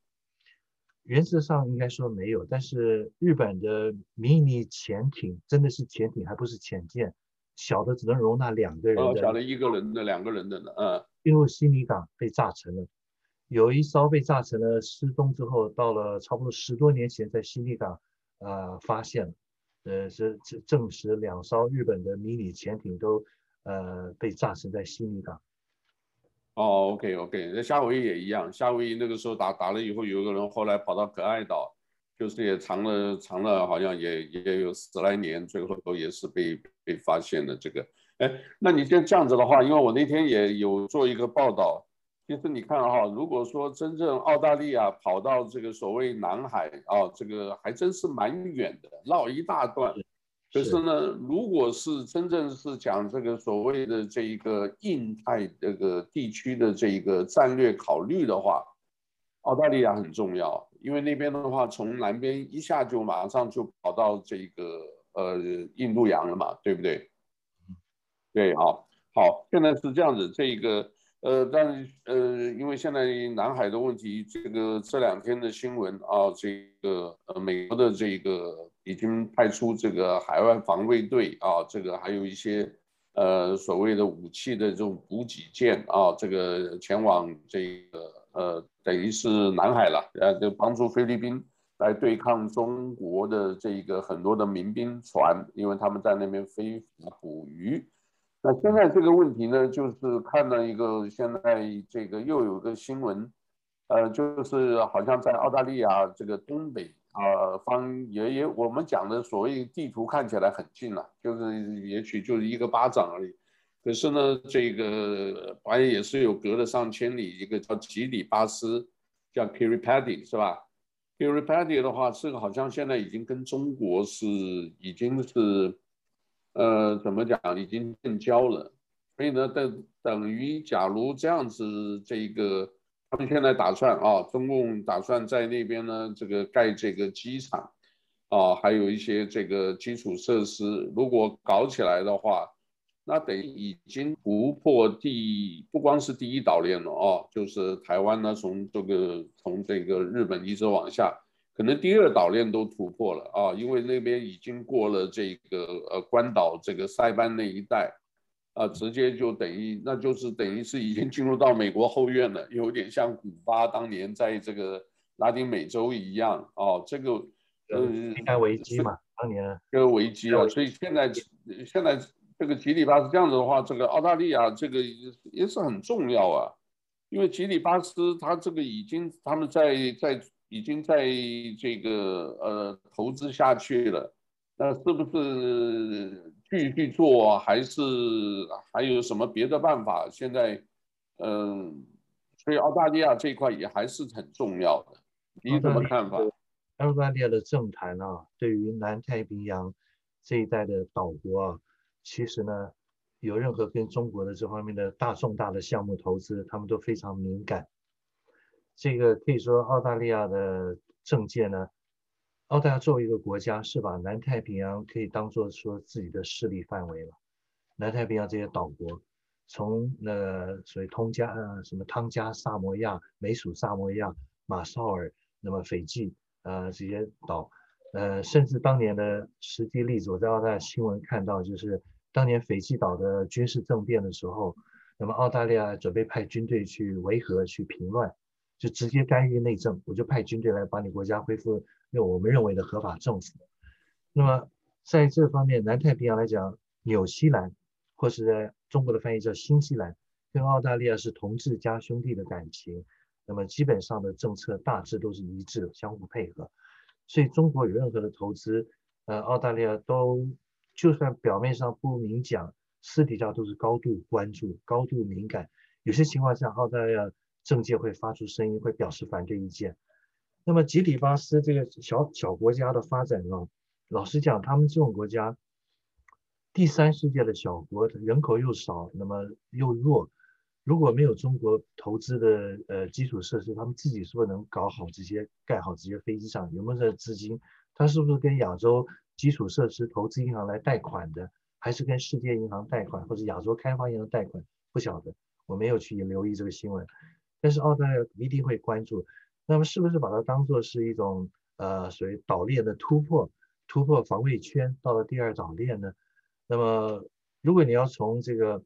原则上应该说没有，但是日本的迷你潜艇真的是潜艇，还不是潜舰。小的只能容纳两个人的，哦，小的一个人的，两个人的呢，嗯，进入悉尼港被炸沉了，有一艘被炸沉了失踪之后，到了差不多十多年前在悉尼港呃发现了，呃是证证实两艘日本的迷你潜艇都呃被炸沉在悉尼港。哦，OK OK，那夏威夷也一样，夏威夷那个时候打打了以后，有一个人后来跑到可爱岛，就是也藏了藏了，好像也也有十来年，最后都也是被被发现的这个。哎，那你现在这样子的话，因为我那天也有做一个报道，其实你看哈，如果说真正澳大利亚跑到这个所谓南海啊，这个还真是蛮远的，绕一大段。可是呢，如果是真正是讲这个所谓的这一个印太这个地区的这一个战略考虑的话，澳大利亚很重要，因为那边的话，从南边一下就马上就跑到这个呃印度洋了嘛，对不对？对，好，好，现在是这样子，这个，呃，但是，呃，因为现在南海的问题，这个这两天的新闻啊，这个，呃，美国的这个已经派出这个海外防卫队啊，这个还有一些，呃，所谓的武器的这种补给舰啊，这个前往这个，呃，等于是南海了，呃，就帮助菲律宾来对抗中国的这个很多的民兵船，因为他们在那边非法捕鱼。那现在这个问题呢，就是看到一个现在这个又有个新闻，呃，就是好像在澳大利亚这个东北啊、方也也我们讲的所谓地图看起来很近了，就是也许就是一个巴掌而已，可是呢，这个反正也是有隔了上千里，一个叫吉里巴斯，叫 Kiribati 是吧？Kiribati 的话，这个好像现在已经跟中国是已经是。呃，怎么讲，已经建交了，所以呢，等等于，假如这样子，这个他们现在打算啊，中共打算在那边呢，这个盖这个机场，啊，还有一些这个基础设施，如果搞起来的话，那等于已经突破第，不光是第一岛链了哦，就是台湾呢，从这个从这个日本一直往下。可能第二岛链都突破了啊，因为那边已经过了这个呃关岛这个塞班那一带，啊，直接就等于那就是等于是已经进入到美国后院了，有点像古巴当年在这个拉丁美洲一样哦，这个呃应该危机嘛，当年这个危机啊，所以现在现在这个吉里巴斯这样子的话，这个澳大利亚这个也是很重要啊，因为吉里巴斯他这个已经他们在在。已经在这个呃投资下去了，那是不是继续做，还是还有什么别的办法？现在，嗯，所以澳大利亚这一块也还是很重要的。你怎么看法？澳大利亚的政坛啊，对于南太平洋这一带的岛国啊，其实呢，有任何跟中国的这方面的大重大的项目投资，他们都非常敏感。这个可以说，澳大利亚的政界呢，澳大利亚作为一个国家，是把南太平洋可以当做说自己的势力范围了。南太平洋这些岛国，从那所谓通加呃什么汤加、萨摩亚、美属萨摩亚、马绍尔，那么斐济呃这些岛，呃甚至当年的实际例子，我在澳大利亚新闻看到，就是当年斐济岛的军事政变的时候，那么澳大利亚准备派军队去维和去平乱。就直接干预内政，我就派军队来把你国家恢复用我们认为的合法政府。那么在这方面，南太平洋来讲，纽西兰或是中国的翻译叫新西兰，跟澳大利亚是同志加兄弟的感情。那么基本上的政策大致都是一致的，相互配合。所以中国有任何的投资，呃，澳大利亚都就算表面上不明讲，私底下都是高度关注、高度敏感。有些情况下，澳大利亚。政界会发出声音，会表示反对意见。那么吉里巴斯这个小小国家的发展呢？老实讲，他们这种国家，第三世界的小国，人口又少，那么又弱，如果没有中国投资的呃基础设施，他们自己是不是能搞好这些、盖好这些飞机场？有没有这资金？他是不是跟亚洲基础设施投资银行来贷款的，还是跟世界银行贷款，或者亚洲开发银行贷款？不晓得，我没有去留意这个新闻。但是澳大利亚一定会关注，那么是不是把它当做是一种呃属于岛链的突破，突破防卫圈到了第二岛链呢？那么如果你要从这个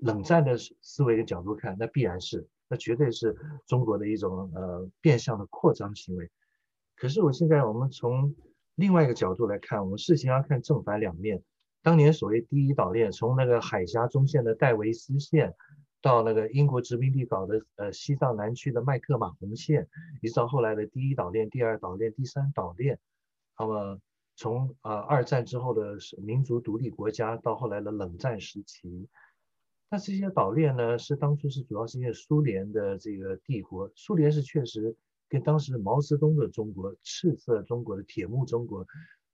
冷战的思维的角度看，那必然是那绝对是中国的一种呃变相的扩张行为。可是我现在我们从另外一个角度来看，我们事情要看正反两面。当年所谓第一岛链，从那个海峡中线的戴维斯线，到那个英国殖民地搞的呃西藏南区的麦克马洪线，一直到后来的第一岛链、第二岛链、第三岛链，那么从呃二战之后的民族独立国家，到后来的冷战时期，那这些岛链呢，是当初是主要是因为苏联的这个帝国，苏联是确实跟当时毛泽东的中国、赤色中国的铁幕中国，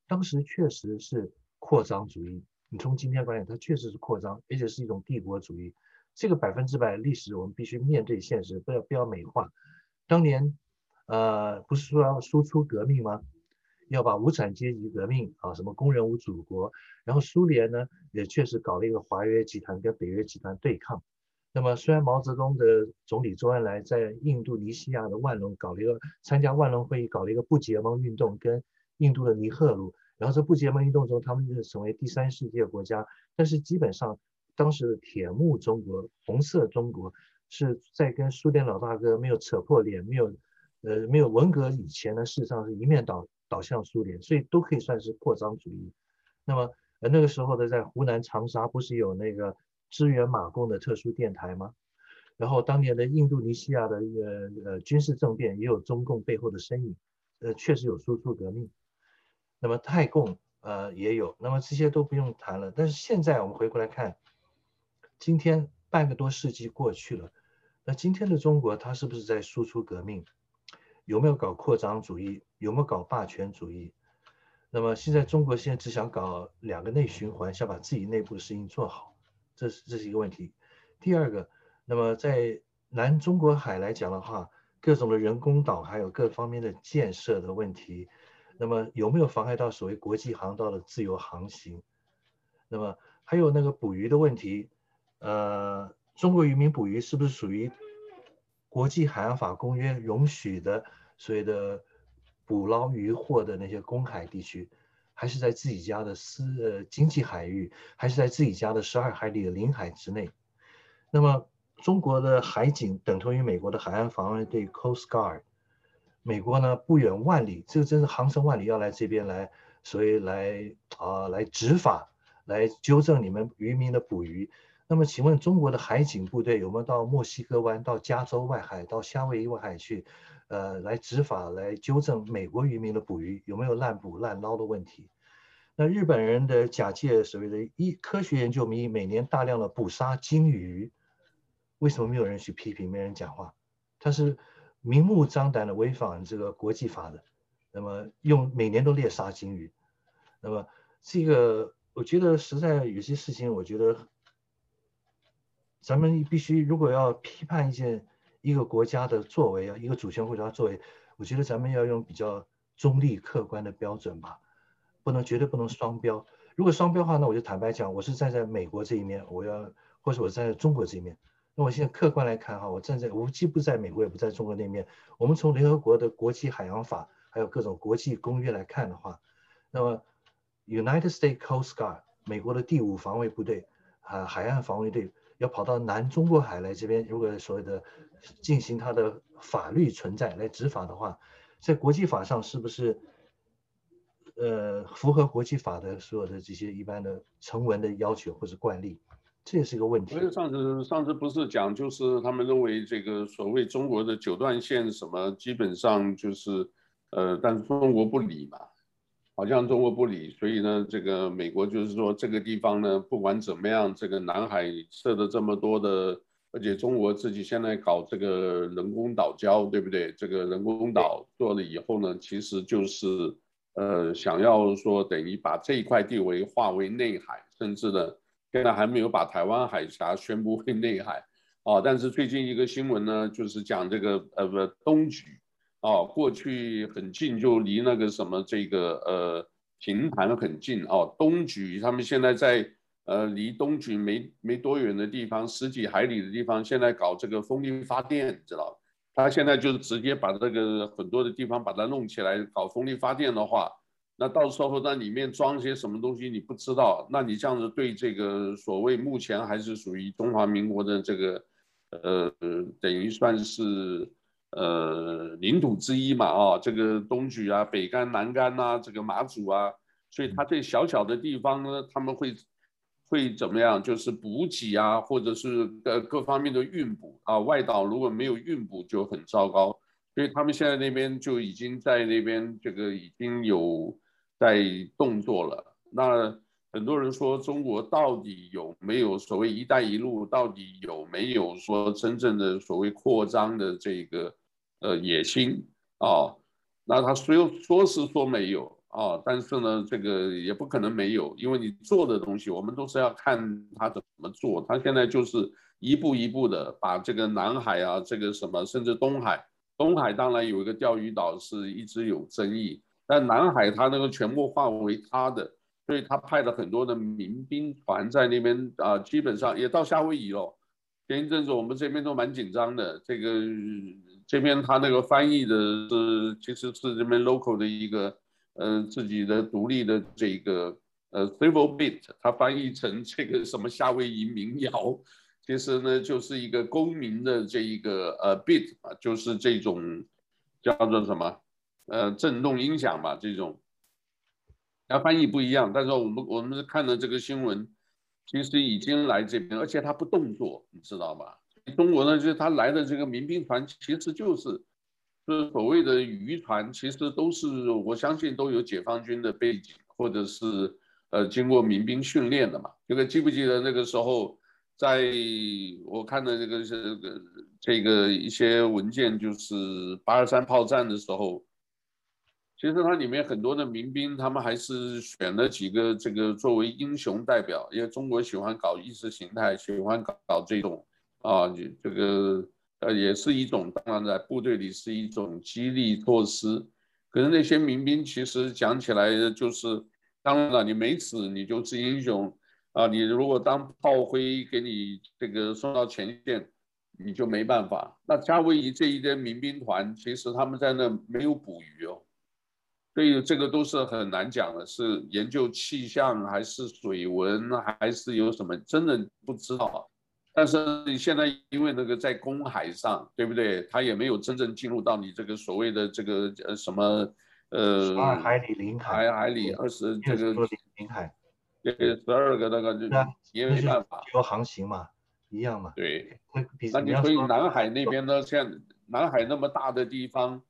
当时确实是。扩张主义，你从今天观点，它确实是扩张，而且是一种帝国主义。这个百分之百历史，我们必须面对现实，不要不要美化。当年，呃，不是说要输出革命吗？要把无产阶级革命啊，什么工人无祖国。然后苏联呢，也确实搞了一个华约集团跟北约集团对抗。那么虽然毛泽东的总理周恩来在印度尼西亚的万隆搞了一个参加万隆会议，搞了一个不结盟运动，跟印度的尼赫鲁。然后在不结盟运动中，他们就是成为第三世界国家。但是基本上，当时的铁幕中国、红色中国是在跟苏联老大哥没有扯破脸、没有呃没有文革以前呢，事实上是一面倒倒向苏联，所以都可以算是扩张主义。那么呃那个时候的在湖南长沙不是有那个支援马共的特殊电台吗？然后当年的印度尼西亚的一个呃军事政变也有中共背后的身影，呃确实有输出革命。那么泰共呃也有，那么这些都不用谈了。但是现在我们回过来看，今天半个多世纪过去了，那今天的中国它是不是在输出革命？有没有搞扩张主义？有没有搞霸权主义？那么现在中国现在只想搞两个内循环，想把自己内部的事情做好，这是这是一个问题。第二个，那么在南中国海来讲的话，各种的人工岛还有各方面的建设的问题。那么有没有妨碍到所谓国际航道的自由航行？那么还有那个捕鱼的问题，呃，中国渔民捕鱼是不是属于国际海洋法公约容许的所谓的捕捞渔获的那些公海地区，还是在自己家的私呃经济海域，还是在自己家的十二海里的领海之内？那么中国的海警等同于美国的海岸防卫队 Coast Guard。美国呢，不远万里，这个真是航程万里要来这边来，所以来啊、来执法，来纠正你们渔民的捕鱼。那么请问中国的海警部队有没有到墨西哥湾、到加州外海、到夏威夷外海去，呃，来执法、来纠正美国渔民的捕鱼有没有滥捕滥捞的问题？那日本人的假借所谓的一科学研究名义，每年大量的捕杀鲸鱼，为什么没有人去批评、没人讲话？他是。明目张胆的违反这个国际法的，那么用每年都猎杀鲸鱼，那么这个我觉得实在有些事情，我觉得咱们必须如果要批判一件一个国家的作为啊，一个主权国家作为，我觉得咱们要用比较中立客观的标准吧，不能绝对不能双标。如果双标的话，那我就坦白讲，我是站在美国这一面，我要或者我站在中国这一面。那我现在客观来看哈，我站在我既不在美国也不在中国那面，我们从联合国的国际海洋法还有各种国际公约来看的话，那么 United States Coast Guard 美国的第五防卫部队啊，海岸防卫队要跑到南中国海来这边，如果所谓的进行它的法律存在来执法的话，在国际法上是不是呃符合国际法的所有的这些一般的成文的要求或者惯例？这也是一个问题。上次上次不是讲，就是他们认为这个所谓中国的九段线什么，基本上就是，呃，但是中国不理嘛，好像中国不理，所以呢，这个美国就是说这个地方呢，不管怎么样，这个南海设的这么多的，而且中国自己现在搞这个人工岛礁，对不对？这个人工岛做了以后呢，其实就是，呃，想要说等于把这一块地为划为内海，甚至呢。现在还没有把台湾海峡宣布为内海，哦，但是最近一个新闻呢，就是讲这个呃不东莒，哦，过去很近就离那个什么这个呃平潭很近哦，东莒他们现在在呃离东莒没没多远的地方，十几海里的地方，现在搞这个风力发电，知道吧？他现在就直接把这个很多的地方把它弄起来搞风力发电的话。那到时候那里面装些什么东西你不知道，那你这样子对这个所谓目前还是属于中华民国的这个呃，等于算是呃领土之一嘛，啊，这个东莒啊、北干、南竿啊，这个马祖啊，所以它这小小的地方呢，他们会会怎么样？就是补给啊，或者是呃各方面的运补啊，外岛如果没有运补就很糟糕，所以他们现在那边就已经在那边这个已经有在动作了，那。很多人说中国到底有没有所谓“一带一路”？到底有没有说真正的所谓扩张的这个呃野心啊？那他虽说是说没有啊，但是呢，这个也不可能没有，因为你做的东西，我们都是要看他怎么做。他现在就是一步一步的把这个南海啊，这个什么，甚至东海，东海当然有一个钓鱼岛是一直有争议，但南海他那个全部划为他的。所以他派了很多的民兵团在那边啊，基本上也到夏威夷了。前一阵子我们这边都蛮紧张的，这个这边他那个翻译的是其实是这边 local 的一个呃自己的独立的这个呃 civil beat，他翻译成这个什么夏威夷民谣，其实呢就是一个公民的这一个呃 beat 啊，就是这种叫做什么呃震动音响嘛这种。他翻译不一样，但是我们我们看的这个新闻，其实已经来这边，而且他不动作，你知道吗？中国呢，就是他来的这个民兵团，其实就是，就是所谓的渔船，其实都是我相信都有解放军的背景，或者是呃经过民兵训练的嘛。这个记不记得那个时候，在我看的这个是这个一些文件，就是八二三炮战的时候。其实它里面很多的民兵，他们还是选了几个这个作为英雄代表，因为中国喜欢搞意识形态，喜欢搞搞这种啊，这个呃也是一种，当然在部队里是一种激励措施。可是那些民兵其实讲起来就是，当然了，你没死你就是英雄啊，你如果当炮灰给你这个送到前线，你就没办法。那夏威夷这一些民兵团，其实他们在那没有捕鱼哦。所以这个都是很难讲的，是研究气象还是水文，还是有什么，真的不知道。但是你现在因为那个在公海上，对不对？他也没有真正进入到你这个所谓的这个呃什么呃海里领海，海里二十这个领海，对，十二个那个就也没办法。说航行嘛，一样嘛。对。那你可以南海那边呢？像南海那么大的地方。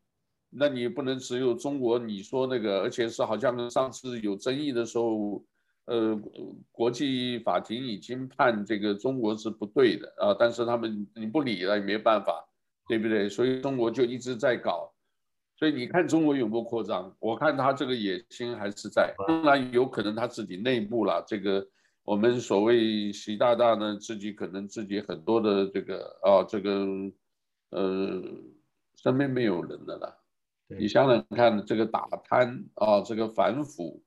那你不能只有中国你说那个，而且是好像上次有争议的时候，呃，国际法庭已经判这个中国是不对的啊，但是他们你不理了也没办法，对不对？所以中国就一直在搞，所以你看中国有没有扩张？我看他这个野心还是在，当然有可能他自己内部啦，这个我们所谓习大大呢，自己可能自己很多的这个啊，这个呃身边没有人的了。你想想看，这个打贪啊，这个反腐，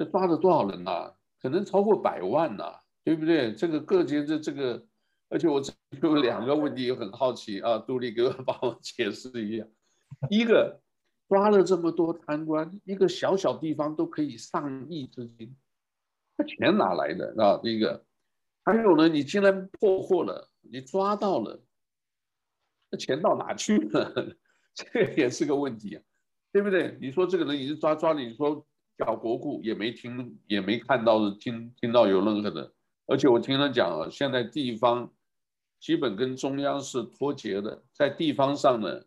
这抓了多少人呐、啊？可能超过百万呐、啊，对不对？这个各级的这个，而且我有 两个问题也很好奇啊，杜丽给我帮我解释一下。一个，抓了这么多贪官，一个小小地方都可以上亿资金，这钱哪来的啊？第一个，还有呢，你既然破获了，你抓到了，那钱到哪去了？这也是个问题啊，对不对？你说这个人已经抓抓了，你说搞国库也没听，也没看到听听到有任何的。而且我听他讲啊，现在地方基本跟中央是脱节的，在地方上呢，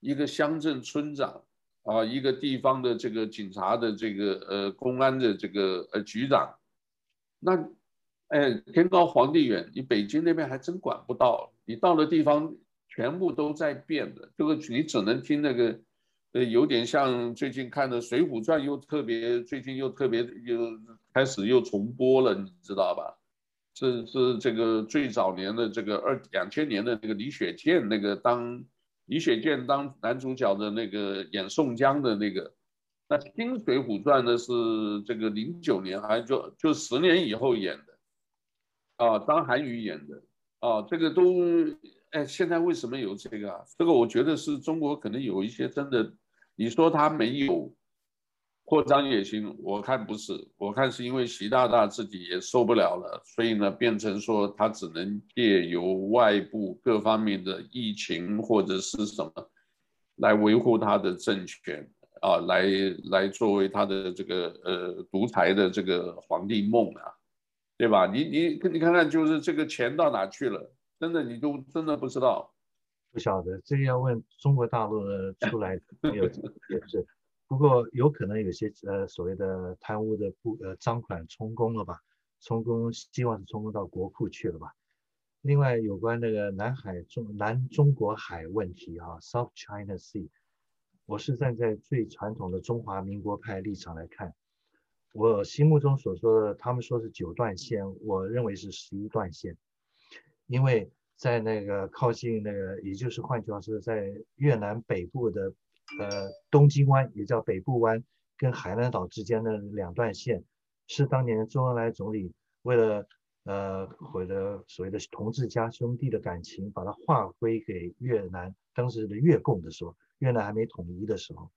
一个乡镇村长啊，一个地方的这个警察的这个呃公安的这个呃局长，那哎天高皇帝远，你北京那边还真管不到，你到了地方。全部都在变的，这个你只能听那个，呃，有点像最近看的《水浒传》，又特别最近又特别又开始又重播了，你知道吧？是是这个最早年的这个二两千年的那个李雪健那个当李雪健当男主角的那个演宋江的那个，那新《水浒传》呢是这个零九年还就就十年以后演的，啊，张涵予演的，啊，这个都。哎，现在为什么有这个啊？这个我觉得是中国可能有一些真的，你说他没有，扩张也行，我看不是，我看是因为习大大自己也受不了了，所以呢，变成说他只能借由外部各方面的疫情或者是什么，来维护他的政权啊，来来作为他的这个呃独裁的这个皇帝梦啊，对吧？你你你看看，就是这个钱到哪去了？真的，你都真的不知道，不晓得，这个要问中国大陆的出来没有？也是。不过有可能有些呃所谓的贪污的不呃赃款充公了吧，充公希望是充公到国库去了吧。另外有关那个南海中南中国海问题啊，South China Sea，我是站在最传统的中华民国派立场来看，我心目中所说的他们说是九段线，我认为是十一段线，因为在那个靠近那个，也就是换句话说，在越南北部的。呃，东京湾也叫北部湾，跟海南岛之间的两段线，是当年周恩来总理为了呃，为了所谓的同志家兄弟的感情，把它划归给越南当时的越共的时候，越南还没统一的时候，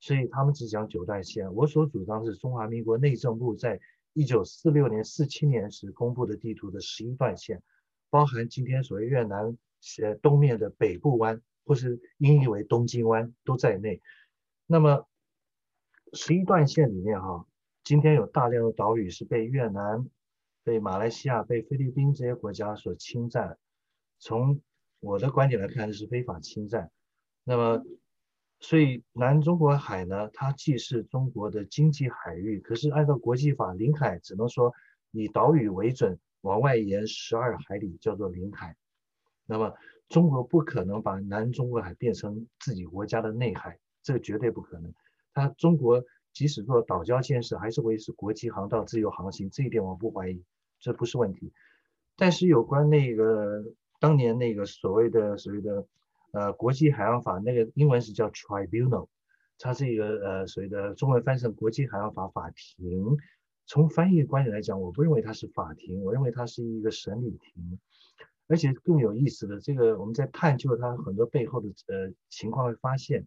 所以他们只讲九段线。我所主张是中华民国内政部在一九四六年、四七年时公布的地图的十一段线，包含今天所谓越南呃东面的北部湾。或是音译为东京湾都在内。那么十一段线里面哈，今天有大量的岛屿是被越南、被马来西亚、被菲律宾这些国家所侵占。从我的观点来看，是非法侵占。那么，所以南中国海呢，它既是中国的经济海域，可是按照国际法，领海只能说以岛屿为准，往外延十二海里叫做领海。那么。中国不可能把南中国海变成自己国家的内海，这绝对不可能。它中国即使做岛礁建设，还是维持国际航道自由航行，这一点我不怀疑，这不是问题。但是有关那个当年那个所谓的所谓的呃国际海洋法，那个英文是叫 tribunal，它是一个呃所谓的中文翻译成国际海洋法法庭。从翻译观点来讲，我不认为它是法庭，我认为它是一个审理庭。而且更有意思的，这个我们在探究它很多背后的呃情况，会发现，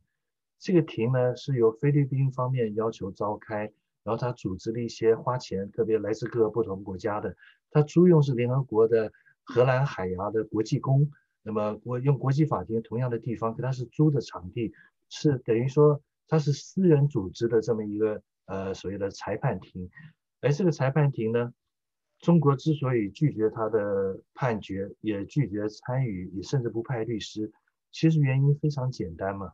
这个庭呢是由菲律宾方面要求召开，然后他组织了一些花钱，特别来自各个不同国家的，他租用是联合国的荷兰海牙的国际宫，那么我用国际法庭同样的地方，可他是租的场地，是等于说他是私人组织的这么一个呃所谓的裁判庭，而这个裁判庭呢。中国之所以拒绝他的判决，也拒绝参与，也甚至不派律师，其实原因非常简单嘛。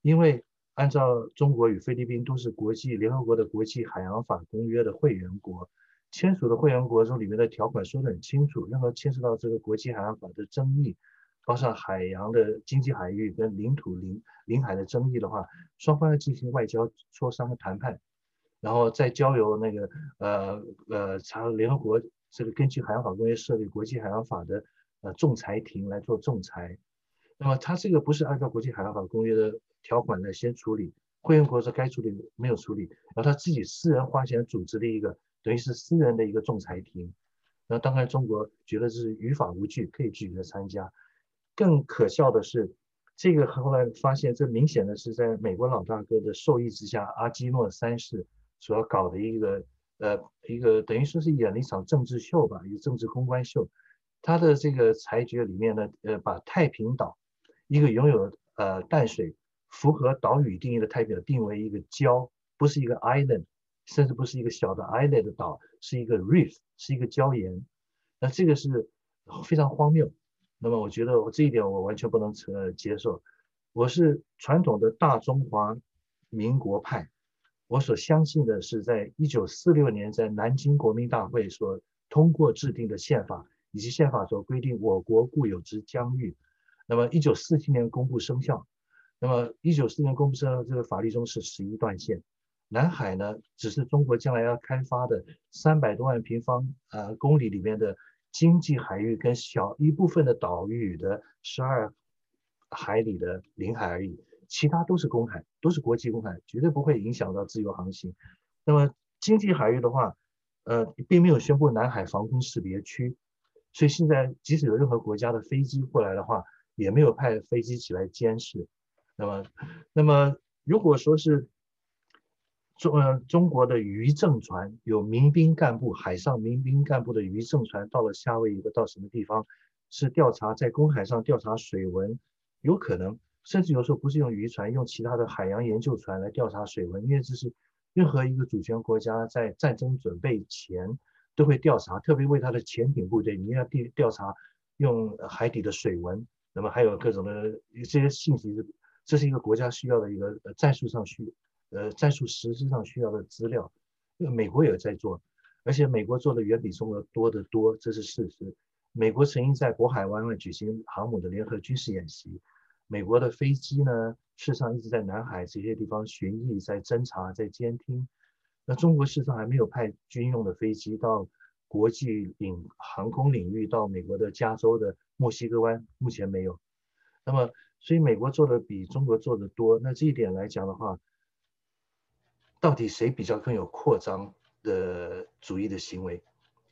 因为按照中国与菲律宾都是国际联合国的国际海洋法公约的会员国，签署的会员国中里面的条款说得很清楚，任何牵涉到这个国际海洋法的争议，包括海洋的经济海域跟领土领领海的争议的话，双方要进行外交磋商和谈判。然后再交由那个呃呃，查联合国这个根据海洋法公约设立国际海洋法的呃仲裁庭来做仲裁。那么他这个不是按照国际海洋法公约的条款来先处理，会员国是该处理没有处理，然后他自己私人花钱组织了一个等于是私人的一个仲裁庭。那当然中国觉得是于法无据，可以拒绝参加。更可笑的是，这个后来发现这明显的是在美国老大哥的授意之下，阿基诺三世。所要搞的一个呃一个等于说是演了一场政治秀吧，一个政治公关秀。他的这个裁决里面呢，呃，把太平岛一个拥有呃淡水、符合岛屿定义的太平岛定为一个礁，不是一个 island，甚至不是一个小的 island 的岛，是一个 reef，是一个礁岩。那这个是非常荒谬。那么我觉得我这一点我完全不能呃接受。我是传统的大中华民国派。我所相信的是，在一九四六年在南京国民大会所通过制定的宪法，以及宪法所规定我国固有之疆域，那么一九四七年公布生效，那么一九四七年公布生效这个法律中是十一段线，南海呢只是中国将来要开发的三百多万平方呃公里里面的经济海域跟小一部分的岛屿的十二海里的领海而已。其他都是公海，都是国际公海，绝对不会影响到自由航行。那么经济海域的话，呃，并没有宣布南海防空识别区，所以现在即使有任何国家的飞机过来的话，也没有派飞机起来监视。那么，那么如果说是中呃中国的渔政船有民兵干部，海上民兵干部的渔政船到了夏威夷或到什么地方，是调查在公海上调查水文，有可能甚至有时候不是用渔船，用其他的海洋研究船来调查水文，因为这是任何一个主权国家在战争准备前都会调查，特别为他的潜艇部队，你要调调查用海底的水文，那么还有各种的这些信息是，这是一个国家需要的一个战术上需。呃，战术实质上需要的资料，因为美国也在做，而且美国做的远比中国多得多，这是事实。美国曾经在渤海湾举行航母的联合军事演习，美国的飞机呢，事实上一直在南海这些地方巡弋、在侦察、在监听。那中国事实上还没有派军用的飞机到国际领航空领域，到美国的加州的墨西哥湾，目前没有。那么，所以美国做的比中国做的多。那这一点来讲的话，到底谁比较更有扩张的主义的行为？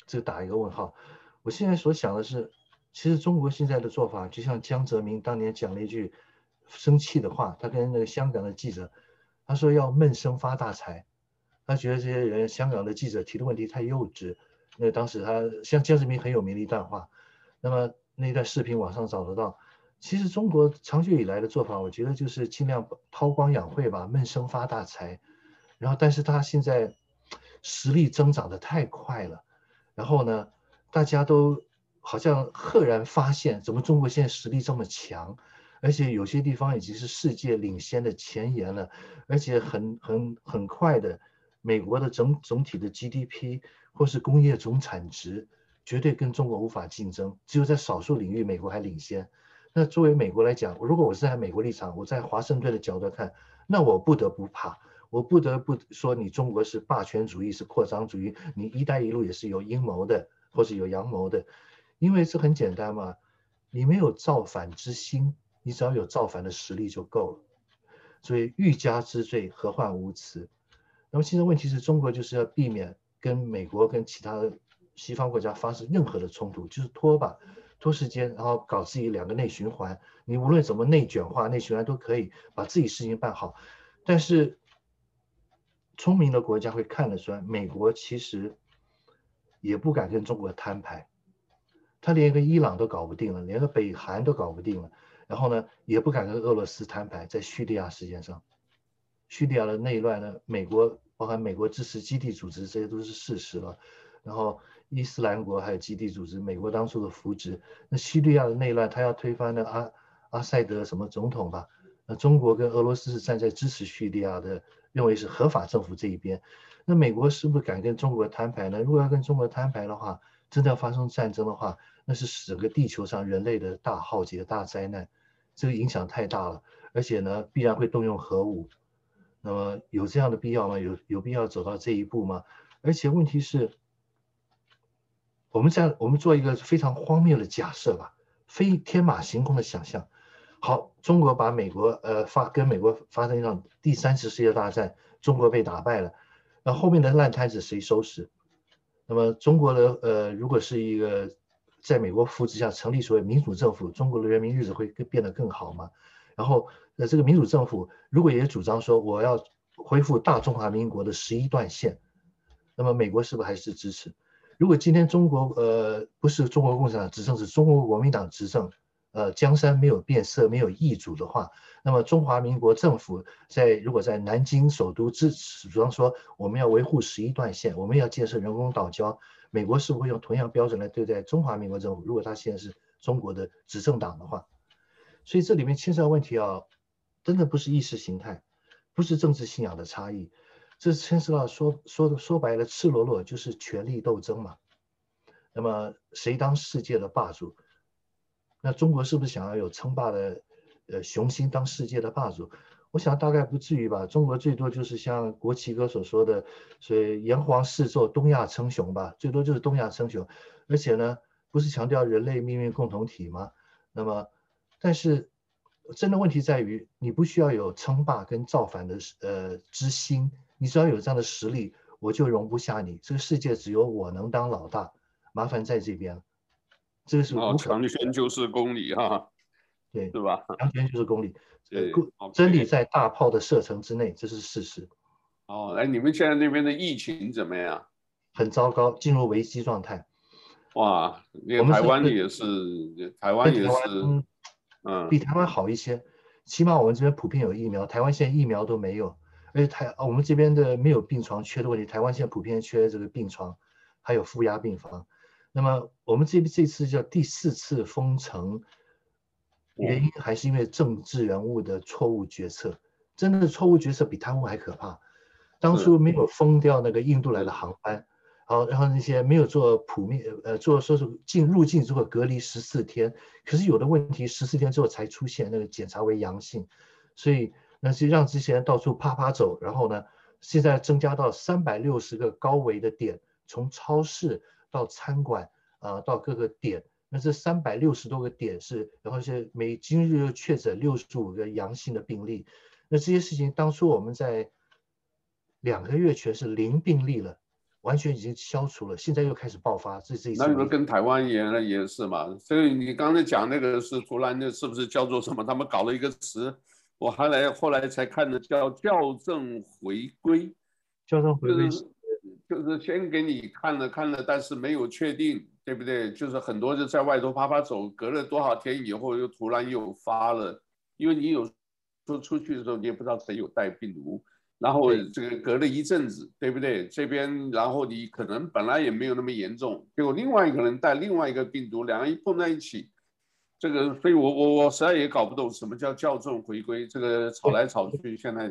这打一个问号。我现在所想的是，其实中国现在的做法，就像江泽民当年讲了一句生气的话，他跟那个香港的记者，他说要闷声发大财，他觉得这些人香港的记者提的问题太幼稚。那当时他像江泽民很有名的一段话，那么那段视频网上找得到。其实中国长久以来的做法，我觉得就是尽量韬光养晦吧，闷声发大财。然后，但是他现在实力增长的太快了，然后呢，大家都好像赫然发现，怎么中国现在实力这么强，而且有些地方已经是世界领先的前沿了，而且很很很快的，美国的整总体的 GDP 或是工业总产值绝对跟中国无法竞争，只有在少数领域美国还领先。那作为美国来讲，如果我是在美国立场，我在华盛顿的角度看，那我不得不怕。我不得不说，你中国是霸权主义，是扩张主义，你“一带一路”也是有阴谋的，或是有阳谋的，因为这很简单嘛，你没有造反之心，你只要有造反的实力就够了。所以欲加之罪，何患无辞？那么现在问题是中国就是要避免跟美国跟其他西方国家发生任何的冲突，就是拖吧，拖时间，然后搞自己两个内循环。你无论怎么内卷化、内循环都可以把自己事情办好，但是。聪明的国家会看得出来，美国其实也不敢跟中国摊牌，他连个伊朗都搞不定了，连个北韩都搞不定了，然后呢，也不敢跟俄罗斯摊牌，在叙利亚事件上，叙利亚的内乱呢，美国包含美国支持基地组织，这些都是事实了。然后伊斯兰国还有基地组织，美国当初的扶植，那叙利亚的内乱，他要推翻那阿阿塞德什么总统吧？那中国跟俄罗斯是站在支持叙利亚的。认为是合法政府这一边，那美国是不是敢跟中国摊牌呢？如果要跟中国摊牌的话，真的要发生战争的话，那是整个地球上人类的大浩劫、大灾难，这个影响太大了，而且呢，必然会动用核武。那么有这样的必要吗？有有必要走到这一步吗？而且问题是，我们在我们做一个非常荒谬的假设吧，非天马行空的想象。好，中国把美国呃发跟美国发生一场第三次世界大战，中国被打败了，那后面的烂摊子谁收拾？那么中国的呃如果是一个在美国扶持下成立所谓民主政府，中国的人民日子会更变得更好吗？然后呃这个民主政府如果也主张说我要恢复大中华民国的十一段线，那么美国是不是还是支持？如果今天中国呃不是中国共产党执政，是中国国民党执政？呃，江山没有变色，没有易主的话，那么中华民国政府在如果在南京首都支持，比方说我们要维护十一段线，我们要建设人工岛礁，美国是不会用同样标准来对待中华民国政府？如果他现在是中国的执政党的话，所以这里面牵涉到问题啊，真的不是意识形态，不是政治信仰的差异，这牵涉到说说说白了，赤裸裸就是权力斗争嘛。那么谁当世界的霸主？那中国是不是想要有称霸的，呃，雄心当世界的霸主？我想大概不至于吧。中国最多就是像国旗哥所说的，所以炎黄四座，东亚称雄吧，最多就是东亚称雄。而且呢，不是强调人类命运共同体吗？那么，但是真的问题在于，你不需要有称霸跟造反的呃之心，你只要有这样的实力，我就容不下你。这个世界只有我能当老大，麻烦在这边。这个是无可、哦、强权就是公里哈，对是吧？强权就是公里，对，真理在大炮的射程之内，这是事实。哦，哎，你们现在那边的疫情怎么样？很糟糕，进入危机状态。哇，那个台湾也是，台湾也是，嗯，比台湾好一些。起码我们这边普遍有疫苗，台湾现在疫苗都没有，而且台我们这边的没有病床缺的问题，台湾现在普遍缺这个病床，还有负压病房。那么我们这这次叫第四次封城，原因还是因为政治人物的错误决策，真的错误决策比贪污还可怕。当初没有封掉那个印度来的航班。好，然后那些没有做普面，呃，做说是进入境之后隔离十四天，可是有的问题十四天之后才出现，那个检查为阳性，所以那是让这些人到处趴趴走，然后呢，现在增加到三百六十个高危的点，从超市到餐馆啊、呃，到各个点，那这三百六十多个点是，然后是每今日又确诊六十五个阳性的病例，那这些事情当初我们在两个月全是零病例了。完全已经消除了，现在又开始爆发，这这一次。那你们跟台湾也也是嘛？所以你刚才讲那个是突然的，是不是叫做什么？他们搞了一个词，我还来后来才看的，叫校正回归。校正回归、就是、先给你看了看了，但是没有确定，对不对？就是很多就在外头啪啪走，隔了多少天以后又突然又发了，因为你有说出去的时候，你也不知道谁有带病毒。然后这个隔了一阵子，对不对？这边然后你可能本来也没有那么严重，结果另外一个人带另外一个病毒，两个人一碰在一起，这个所以我我我实在也搞不懂什么叫校正回归，这个吵来吵去，现在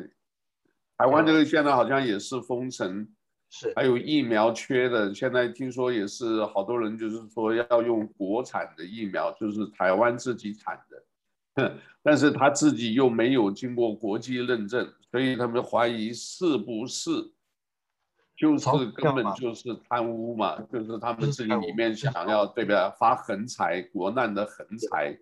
台湾这个现在好像也是封城，是还有疫苗缺的，现在听说也是好多人就是说要用国产的疫苗，就是台湾自己产的。但是他自己又没有经过国际认证，所以他们怀疑是不是就是根本就是贪污嘛，就是他们自己里面想要对不对？发横财，国难的横财，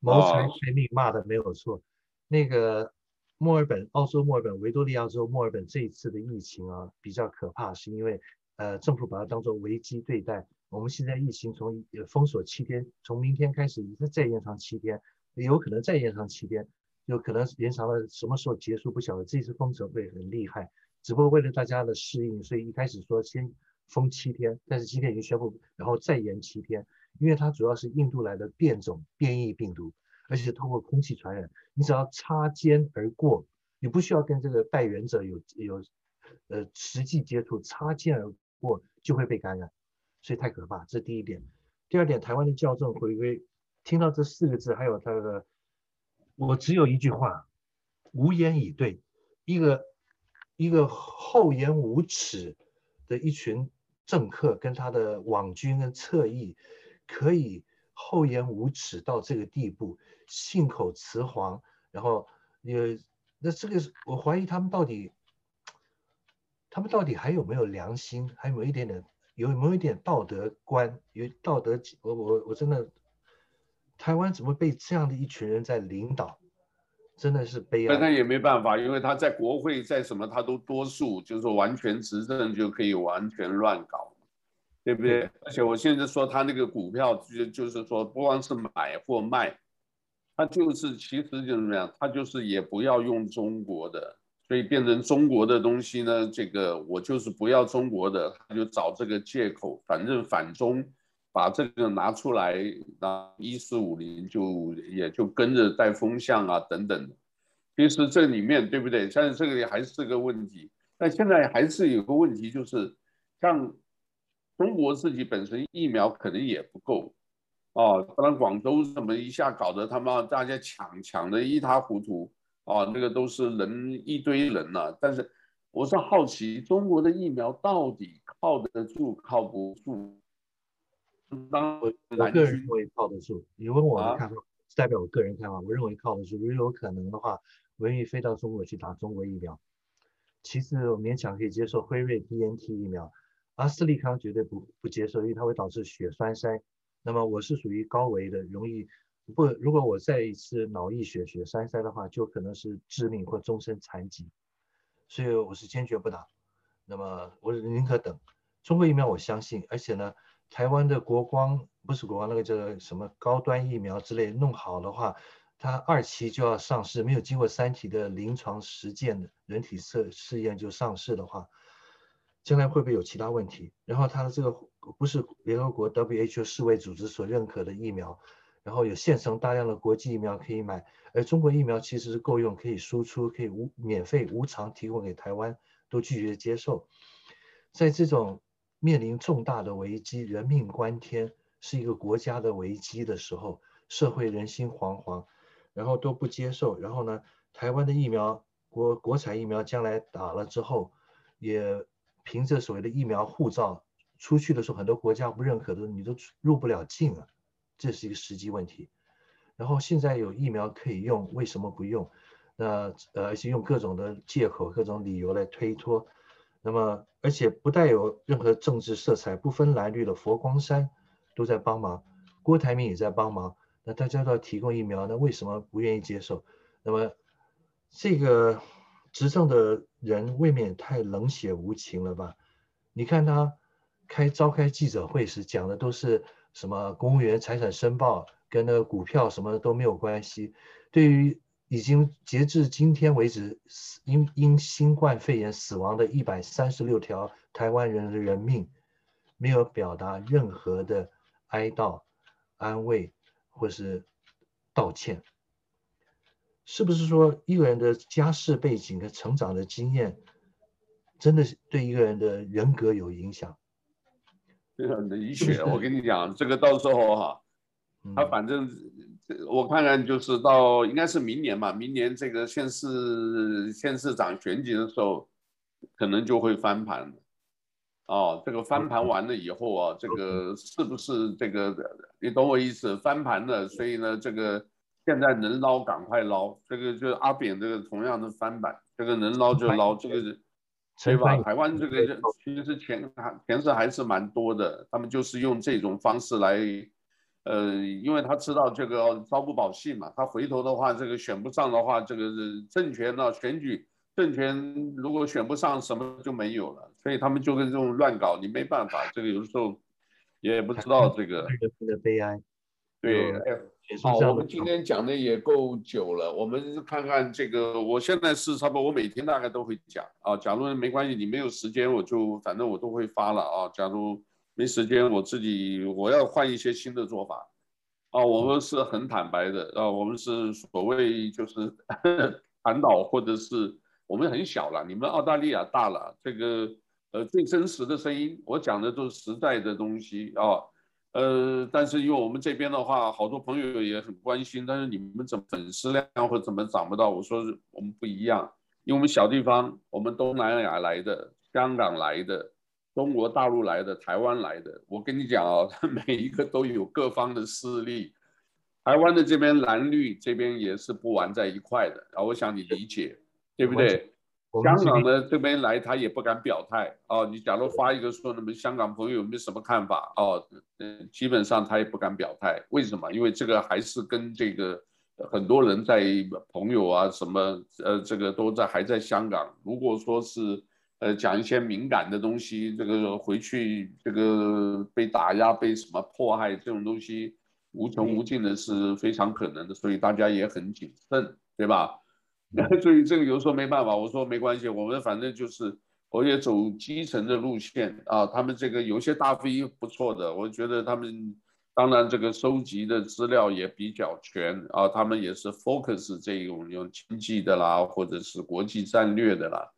谋财害命，骂的没有错。那个墨尔本，澳洲墨尔本，维多利亚州墨尔本这一次的疫情啊，比较可怕，是因为呃政府把它当做危机对待。我们现在疫情从封锁七天，从明天开始再延长七天。有可能再延长七天，有可能延长了什么时候结束不晓得。这次封城会很厉害，只不过为了大家的适应，所以一开始说先封七天，但是今天已经宣布，然后再延七天，因为它主要是印度来的变种变异病毒，而且是通过空气传染，你只要擦肩而过，你不需要跟这个带原者有有呃实际接触，擦肩而过就会被感染，所以太可怕。这是第一点。第二点，台湾的校正回归。听到这四个字，还有他的，我只有一句话，无言以对。一个一个厚颜无耻的一群政客，跟他的网军跟侧翼，可以厚颜无耻到这个地步，信口雌黄，然后也那这个，我怀疑他们到底，他们到底还有没有良心，还有没有一点点，有没有一点道德观，有道德，我我我真的。台湾怎么被这样的一群人在领导，真的是悲哀。但他也没办法，因为他在国会，在什么他都多数，就是说完全执政就可以完全乱搞，对不对？嗯、而且我现在说他那个股票，就就是说不光是买或卖，他就是其实就是怎么样，他就是也不要用中国的，所以变成中国的东西呢，这个我就是不要中国的，他就找这个借口，反正反中。把这个拿出来，那一四五零就也就跟着带风向啊等等的。其实这里面对不对？但是这个里还是个问题。但现在还是有个问题，就是像中国自己本身疫苗可能也不够啊。当然广州怎么一下搞得他们大家抢抢的一塌糊涂啊，那个都是人一堆人呐、啊。但是我是好奇，中国的疫苗到底靠得住靠不住？当我我个人认为靠得住。你问我的看法，代表我个人看法。我认为靠得住。如果有可能的话，我愿意飞到中国去打中国疫苗。其次，我勉强可以接受辉瑞 BNT 疫苗，阿斯利康绝对不不接受，因为它会导致血栓塞。那么我是属于高危的，容易不，如果我再一次脑溢血血栓塞的话，就可能是致命或终身残疾。所以我是坚决不打。那么我宁可等中国疫苗，我相信，而且呢。台湾的国光不是国光，那个叫什么高端疫苗之类弄好的话，它二期就要上市，没有经过三期的临床实践的人体测试验就上市的话，将来会不会有其他问题？然后它的这个不是联合国 WHO 世卫组织所认可的疫苗，然后有现成大量的国际疫苗可以买，而中国疫苗其实是够用，可以输出，可以无免费无偿提供给台湾，都拒绝接受。在这种面临重大的危机，人命关天，是一个国家的危机的时候，社会人心惶惶，然后都不接受。然后呢，台湾的疫苗国国产疫苗将来打了之后，也。凭着所谓的疫苗护照出去的时候，很多国家不认可的，你都入不了境了，这是一个实际问题。然后现在有疫苗可以用，为什么不用？那呃，而且用各种的借口、各种理由来推脱。那么，而且不带有任何政治色彩，不分蓝绿的佛光山都在帮忙，郭台铭也在帮忙。那大家都要提供疫苗，那为什么不愿意接受？那么这个。执政的人未免太冷血无情了吧？你看他开召开记者会时讲的都是什么公务员财产申报，跟那个股票什么的都没有关系。对于已经截至今天为止因因新冠肺炎死亡的一百三十六条台湾人的人命，没有表达任何的哀悼、安慰或是道歉。是不是说一个人的家世背景和成长的经验，真的是对一个人的人格有影响？非常理解。我跟你讲，这个到时候哈，他反正我看看，就是到应该是明年吧，明年这个县市县市长选举的时候，可能就会翻盘。哦，这个翻盘完了以后啊，这个是不是这个？你懂我意思？翻盘了，所以呢，这个。现在能捞赶快捞，这个就是阿扁这个同样的翻版，这个能捞就捞，这个是，对吧？台湾这个其实钱还钱是还是蛮多的，他们就是用这种方式来，呃，因为他知道这个朝不保夕嘛，他回头的话，这个选不上的话，这个是政权呢选举政权如果选不上，什么就没有了，所以他们就跟这种乱搞，你没办法，这个有时候也不知道这个。的悲哀。对，哎。好，我们今天讲的也够久了，我们看看这个。我现在是差不多，我每天大概都会讲啊。假如没关系，你没有时间，我就反正我都会发了啊。假如没时间，我自己我要换一些新的做法啊。我们是很坦白的啊，我们是所谓就是 谈岛或者是我们很小了，你们澳大利亚大了，这个呃最真实的声音，我讲的都是实在的东西啊。呃，但是因为我们这边的话，好多朋友也很关心，但是你们怎么粉丝量或怎么涨不到？我说我们不一样，因为我们小地方，我们东南亚来的，香港来的，中国大陆来的，台湾来的。我跟你讲啊，每一个都有各方的势力，台湾的这边蓝绿这边也是不玩在一块的啊，我想你理解，对不对？香港的这边来，他也不敢表态哦。你假如发一个说，那么香港朋友有没有什么看法哦？嗯，基本上他也不敢表态。为什么？因为这个还是跟这个很多人在朋友啊什么呃，这个都在还在香港。如果说是呃讲一些敏感的东西，这个回去这个被打压、被什么迫害这种东西无穷无尽的是非常可能的，所以大家也很谨慎，对吧？所以这个有时候没办法，我说没关系，我们反正就是我也走基层的路线啊。他们这个有些大 V 不错的，我觉得他们当然这个收集的资料也比较全啊。他们也是 focus 这种用经济的啦，或者是国际战略的啦。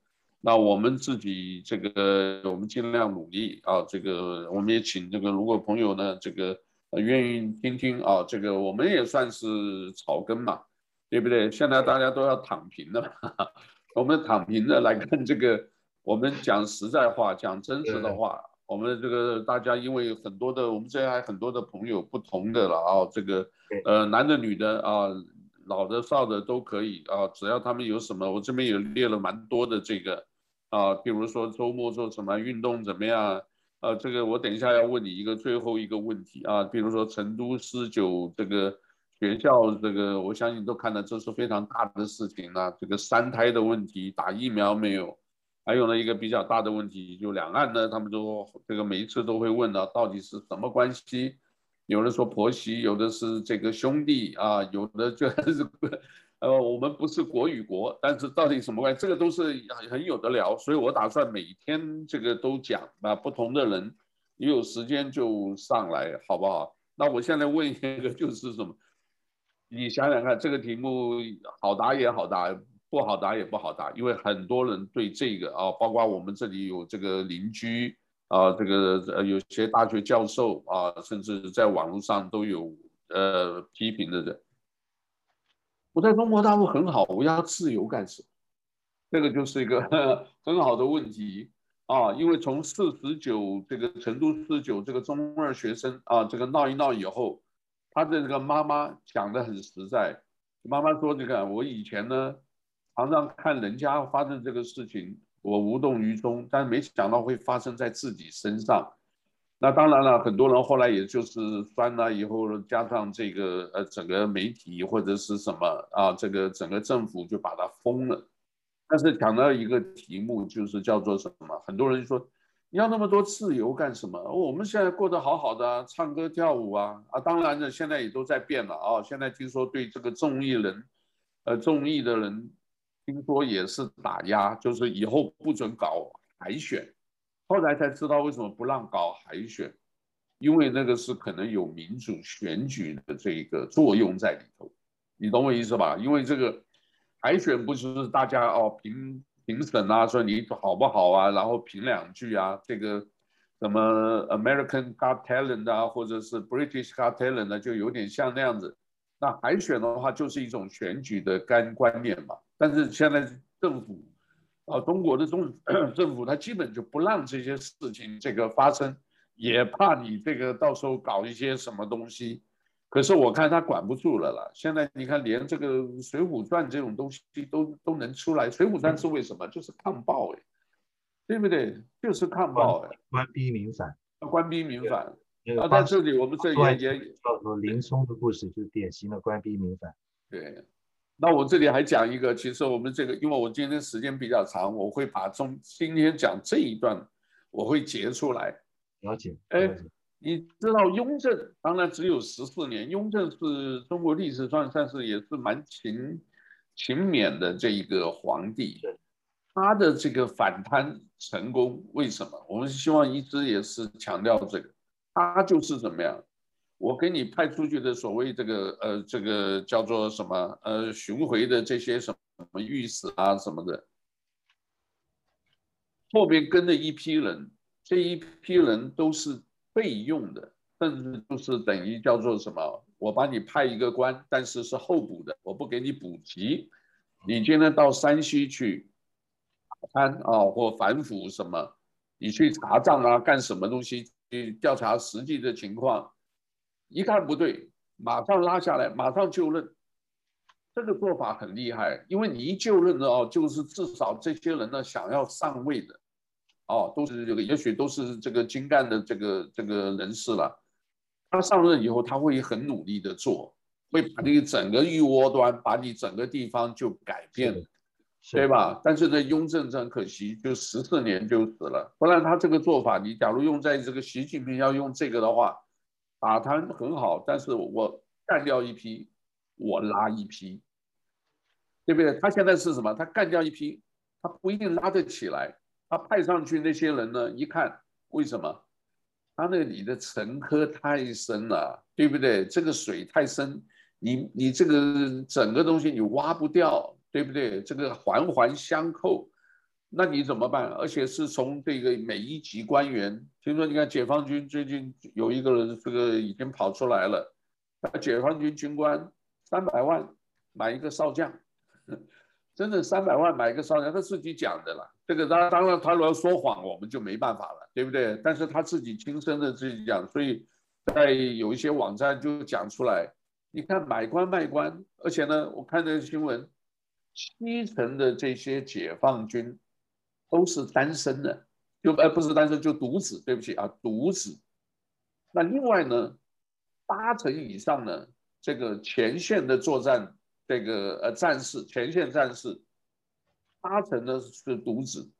那我们自己这个我们尽量努力啊。这个我们也请这个如果朋友呢这个愿意听听啊，这个我们也算是草根嘛。对不对？现在大家都要躺平了，我们躺平的来看这个，我们讲实在话，讲真实的话，我们这个大家因为很多的，我们这边还很多的朋友不同的了啊，这个呃男的女的啊，老的少的都可以啊，只要他们有什么，我这边也列了蛮多的这个啊，比如说周末做什么运动怎么样，啊，这个我等一下要问你一个最后一个问题啊，比如说成都狮酒这个。学校这个，我相信都看到，这是非常大的事情了。这个三胎的问题，打疫苗没有？还有呢，一个比较大的问题，就两岸呢，他们都这个每一次都会问到，到底是什么关系？有的说婆媳，有的是这个兄弟啊，有的就 是呃，我们不是国与国，但是到底什么关系？这个都是很很有得聊，所以我打算每天这个都讲啊，不同的人，你有时间就上来，好不好？那我现在问一个就是什么？你想想看，这个题目好答也好答，不好答也不好答，因为很多人对这个啊，包括我们这里有这个邻居啊，这个呃有些大学教授啊，甚至在网络上都有呃批评的人。我在中国大陆很好，我要自由干什么？这个就是一个 很好的问题啊，因为从四十九这个成都四十九这个中二学生啊，这个闹一闹以后。他的这个妈妈讲的很实在，妈妈说：“这个我以前呢，常常看人家发生这个事情，我无动于衷，但没想到会发生在自己身上。那当然了，很多人后来也就是酸了，以后加上这个呃整个媒体或者是什么啊，这个整个政府就把它封了。但是讲到一个题目，就是叫做什么？很多人说。”要那么多自由干什么？我们现在过得好好的，唱歌跳舞啊啊！当然了，现在也都在变了啊。现在听说对这个综艺人，呃，综艺的人，听说也是打压，就是以后不准搞海选。后来才知道为什么不让搞海选，因为那个是可能有民主选举的这个作用在里头。你懂我意思吧？因为这个海选不是大家哦凭。评审啊，说你好不好啊？然后评两句啊，这个什么 American Got Talent 啊，或者是 British Got Talent 呢，就有点像那样子。那海选的话，就是一种选举的干观念嘛。但是现在政府啊，中国的中 政府，他基本就不让这些事情这个发生，也怕你这个到时候搞一些什么东西。可是我看他管不住了啦。现在你看，连这个《水浒传》这种东西都都能出来，《水浒传》是为什么？就是抗暴哎，对不对？就是抗暴哎，官逼民反，官逼民反。啊，在这里我们这里也也叫做林冲的故事，就是典型的官逼民反。对，那我这里还讲一个，其实我们这个，因为我今天时间比较长，我会把中今天讲这一段我会截出来。了解，哎。你知道雍正当然只有十四年，雍正是中国历史上算是也是蛮勤勤勉的这一个皇帝，他的这个反贪成功为什么？我们希望一直也是强调这个，他就是怎么样？我给你派出去的所谓这个呃这个叫做什么呃巡回的这些什么御史啊什么的，后边跟着一批人，这一批人都是。备用的，甚至就是等于叫做什么？我帮你派一个官，但是是候补的，我不给你补级。你今天到山西去打贪啊，或反腐什么？你去查账啊，干什么东西？去调查实际的情况，一看不对，马上拉下来，马上就任。这个做法很厉害，因为你一就任的哦，就是至少这些人呢想要上位的。哦，都是这个，也许都是这个精干的这个这个人士了。他上任以后，他会很努力的做，会把这个整个一窝端，把你整个地方就改变，对吧？但是呢，雍正很可惜，就十四年就死了。不然他这个做法，你假如用在这个习近平要用这个的话，打他很好，但是我干掉一批，我拉一批，对不对？他现在是什么？他干掉一批，他不一定拉得起来。他派上去那些人呢？一看，为什么？他那里的沉疴太深了，对不对？这个水太深，你你这个整个东西你挖不掉，对不对？这个环环相扣，那你怎么办？而且是从这个每一级官员，听说你看解放军最近有一个人，这个已经跑出来了，解放军军官三百万买一个少将。真的三百万买一个少将，他自己讲的了。这个当当然，他如果说谎，我们就没办法了，对不对？但是他自己亲身的自己讲，所以在有一些网站就讲出来。你看买官卖官，而且呢，我看这个新闻，七成的这些解放军都是单身的，就呃不是单身就独子，对不起啊，独子。那另外呢，八成以上呢，这个前线的作战。这个呃，战士前线战士，八成呢是独子，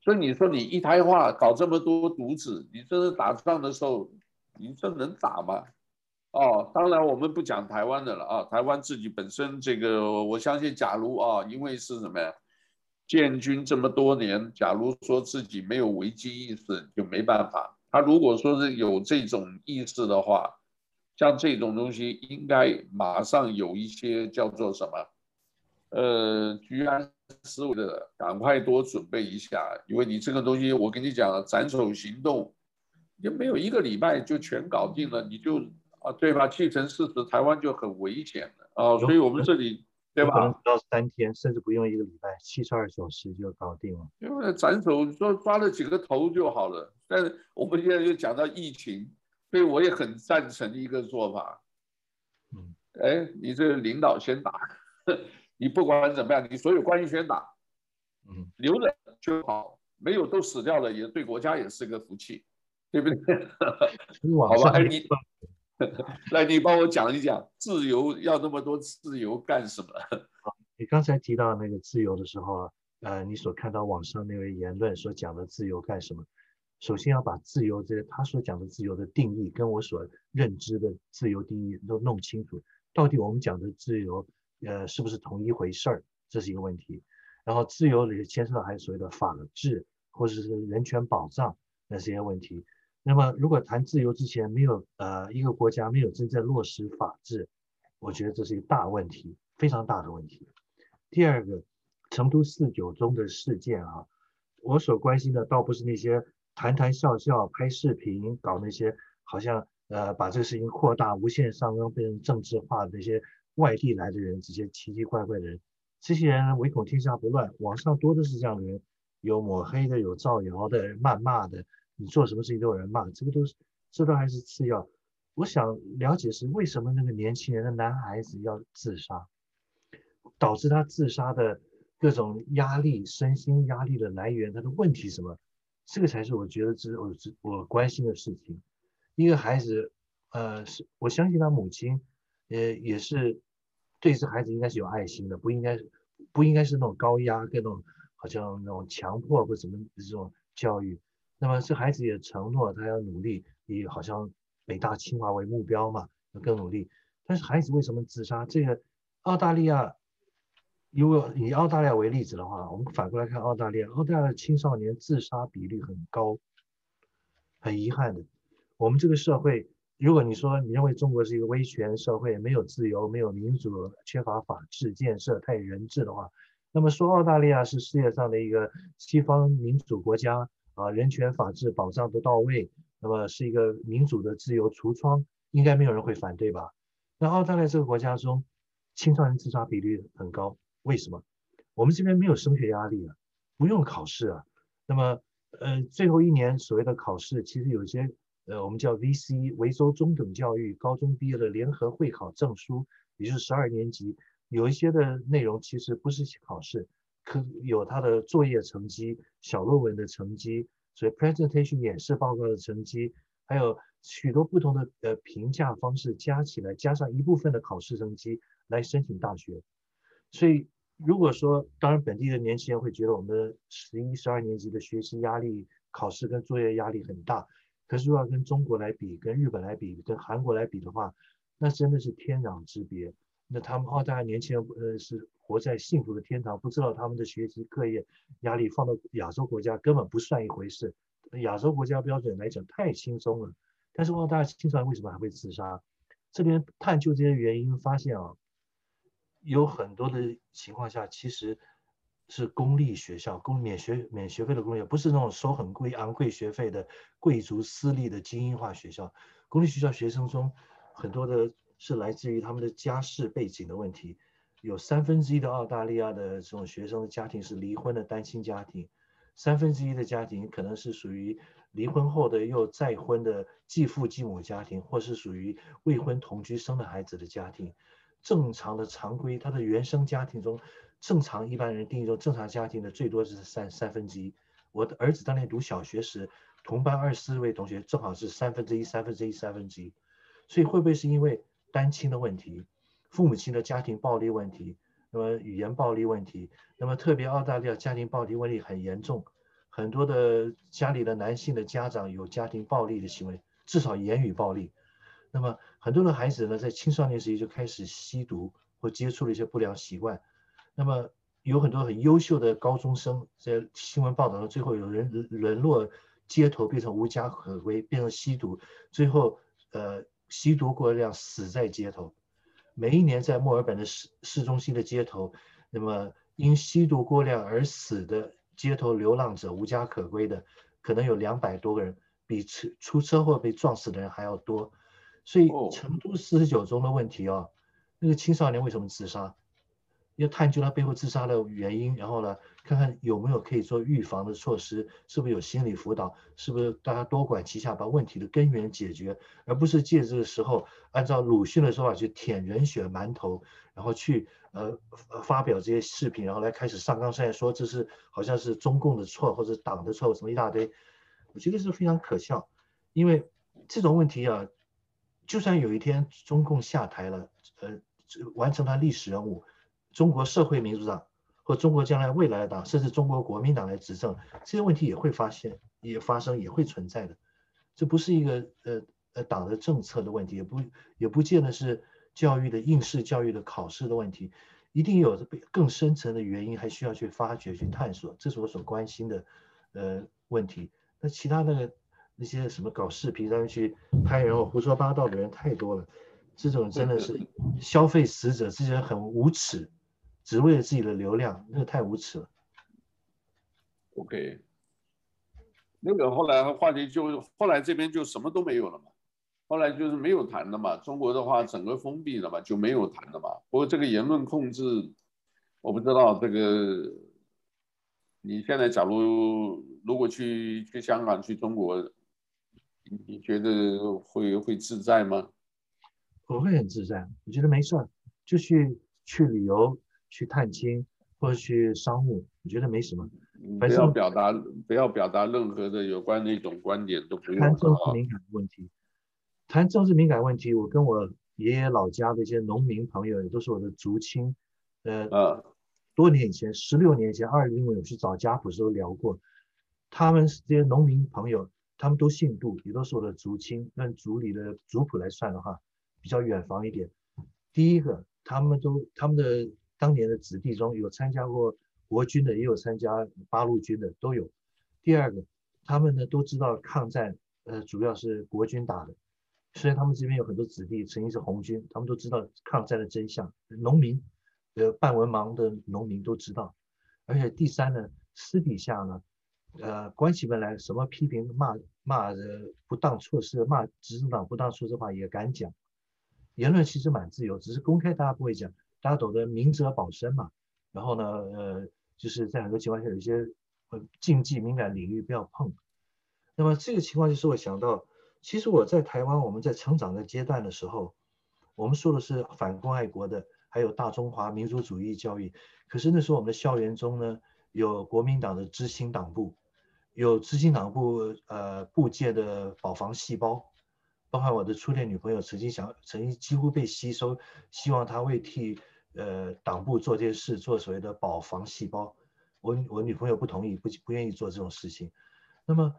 所以你说你一胎化搞这么多独子，你真的打仗的时候，你这能打吗？哦，当然我们不讲台湾的了啊，台湾自己本身这个，我相信，假如啊，因为是什么呀？建军这么多年，假如说自己没有危机意识，就没办法。他如果说是有这种意识的话，像这种东西，应该马上有一些叫做什么？呃，居安思维的，赶快多准备一下，因为你这个东西，我跟你讲，斩首行动，也没有一个礼拜就全搞定了，你就啊，对吧？既成事实，台湾就很危险了啊，所以我们这里。对吧？可能不到三天，甚至不用一个礼拜，七十二小时就搞定了。因为斩首说抓了几个头就好了。但是我们现在就讲到疫情，所以我也很赞成一个做法。嗯，哎，你这个领导先打，你不管怎么样，你所有关系全打，嗯，留着就好，没有都死掉了，也对国家也是个福气，对不对？好吧，哎你。来，你帮我讲一讲，自由要那么多自由干什么？你刚才提到那个自由的时候啊，呃，你所看到网上那位言论所讲的自由干什么？首先要把自由这他所讲的自由的定义，跟我所认知的自由定义都弄清楚。到底我们讲的自由，呃，是不是同一回事儿？这是一个问题。然后自由里牵涉到还有所谓的法治或者是人权保障，那是一些问题。那么，如果谈自由之前没有呃一个国家没有真正落实法治，我觉得这是一个大问题，非常大的问题。第二个，成都四九中的事件啊，我所关心的倒不是那些谈谈笑笑拍视频搞那些好像呃把这个事情扩大无限上纲变成政治化的那些外地来的人，这些奇奇怪怪的人，这些人唯恐天下不乱，网上多的是这样的人，有抹黑的，有造谣的，谩骂的。你做什么事情都有人骂，这个都是，这都还是次要。我想了解是为什么那个年轻人的男孩子要自杀，导致他自杀的各种压力、身心压力的来源，他的问题什么？这个才是我觉得是我我关心的事情。一个孩子，呃，是我相信他母亲，呃，也是对这孩子应该是有爱心的，不应该不应该是那种高压、各种好像那种强迫或什么这种教育。那么这孩子也承诺他要努力，以好像北大清华为目标嘛，要更努力。但是孩子为什么自杀？这个澳大利亚，如果以澳大利亚为例子的话，我们反过来看澳大利亚，澳大利亚的青少年自杀比率很高。很遗憾的，我们这个社会，如果你说你认为中国是一个威权社会，没有自由，没有民主，缺乏法治建设，太人治的话，那么说澳大利亚是世界上的一个西方民主国家。啊，人权法治保障都到位，那么是一个民主的自由橱窗，应该没有人会反对吧？那澳大利亚这个国家中，青少年自杀比率很高，为什么？我们这边没有升学压力啊，不用考试啊。那么，呃，最后一年所谓的考试，其实有些呃，我们叫 VC 维州中等教育高中毕业的联合会考证书，也就是十二年级，有一些的内容其实不是考试。可有他的作业成绩、小论文的成绩，所以 presentation 演示报告的成绩，还有许多不同的呃评价方式加起来，加上一部分的考试成绩来申请大学。所以如果说，当然本地的年轻人会觉得我们的十一、十二年级的学习压力、考试跟作业压力很大，可是如果要跟中国来比、跟日本来比、跟韩国来比的话，那真的是天壤之别。那他们澳大利亚年轻人呃是活在幸福的天堂，不知道他们的学习课业压力放到亚洲国家根本不算一回事。亚洲国家标准来讲太轻松了，但是澳大利亚青少年为什么还会自杀？这边探究这些原因，发现啊，有很多的情况下其实是公立学校，公免学免学费的公立，不是那种收很贵昂贵学费的贵族私立的精英化学校。公立学校学生中很多的。是来自于他们的家世背景的问题，有三分之一的澳大利亚的这种学生的家庭是离婚的单亲家庭，三分之一的家庭可能是属于离婚后的又再婚的继父继母家庭，或是属于未婚同居生的孩子的家庭。正常的常规，他的原生家庭中，正常一般人定义中正常家庭的最多是三三分之一。我的儿子当年读小学时，同班二十四位同学正好是三分之一、三分之一、三分之一，所以会不会是因为？单亲的问题，父母亲的家庭暴力问题，那么语言暴力问题，那么特别澳大利亚家庭暴力问题很严重，很多的家里的男性的家长有家庭暴力的行为，至少言语暴力。那么很多的孩子呢，在青少年时期就开始吸毒或接触了一些不良习惯。那么有很多很优秀的高中生，在新闻报道中，最后有人沦落街头，变成无家可归，变成吸毒，最后呃吸毒过量死在街头。每一年在墨尔本的市市中心的街头，那么因吸毒过量而死的街头流浪者、无家可归的，可能有两百多个人，比车出车祸被撞死的人还要多。所以成都四十九中的问题啊、哦，那个青少年为什么自杀？要探究他背后自杀的原因，然后呢，看看有没有可以做预防的措施，是不是有心理辅导，是不是大家多管齐下把问题的根源解决，而不是借这个时候按照鲁迅的说法去舔人血馒头，然后去呃发表这些视频，然后来开始上纲上线说这是好像是中共的错或者党的错，什么一大堆，我觉得是非常可笑，因为这种问题啊，就算有一天中共下台了，呃，完成他历史任务。中国社会民主党或中国将来未来的党，甚至中国国民党来执政，这些问题也会发现、也发生、也会存在的。这不是一个呃呃党的政策的问题，也不也不见得是教育的应试教育的考试的问题，一定有更深层的原因，还需要去发掘、去探索。这是我所关心的呃问题。那其他那个那些什么搞视频上面去拍人或胡说八道的人太多了，这种真的是消费死者，这些人很无耻。只为了自己的流量，那个太无耻了。OK，那个后来话题就后来这边就什么都没有了嘛，后来就是没有谈的嘛。中国的话整个封闭了嘛，就没有谈的嘛。不过这个言论控制，我不知道这个。你现在假如如果去去香港去中国，你觉得会会自在吗？我会很自在，我觉得没事儿，就去去旅游。去探亲或者去商务，我觉得没什么。不要表达，不要表达任何的有关那种观点都不用。谈政治敏感问题，谈政治敏感问题，我跟我爷爷老家的一些农民朋友也都是我的族亲。呃，啊、多年以前，十六年前，二零年我去找家谱时候聊过，他们这些农民朋友，他们都姓杜，也都是我的族亲。按族里的族谱来算的话，比较远房一点。第一个，他们都他们的。当年的子弟中有参加过国军的，也有参加八路军的，都有。第二个，他们呢都知道抗战，呃，主要是国军打的。虽然他们这边有很多子弟曾经是红军，他们都知道抗战的真相。农民，呃，半文盲的农民都知道。而且第三呢，私底下呢，呃，关起门来什么批评骂骂的不当措施，骂执政党不当措施的话也敢讲。言论其实蛮自由，只是公开大家不会讲。大家懂得明哲保身嘛，然后呢，呃，就是在很多情况下有一些呃禁忌敏感领域不要碰。那么这个情况就是我想到，其实我在台湾，我们在成长的阶段的时候，我们说的是反共爱国的，还有大中华民族主义教育。可是那时候我们的校园中呢，有国民党的知青党部，有知青党部呃部界的保防细胞。包括我的初恋女朋友曾经想，曾经几乎被吸收，希望她会替。呃，党部做这些事，做所谓的保防细胞，我我女朋友不同意，不不愿意做这种事情。那么，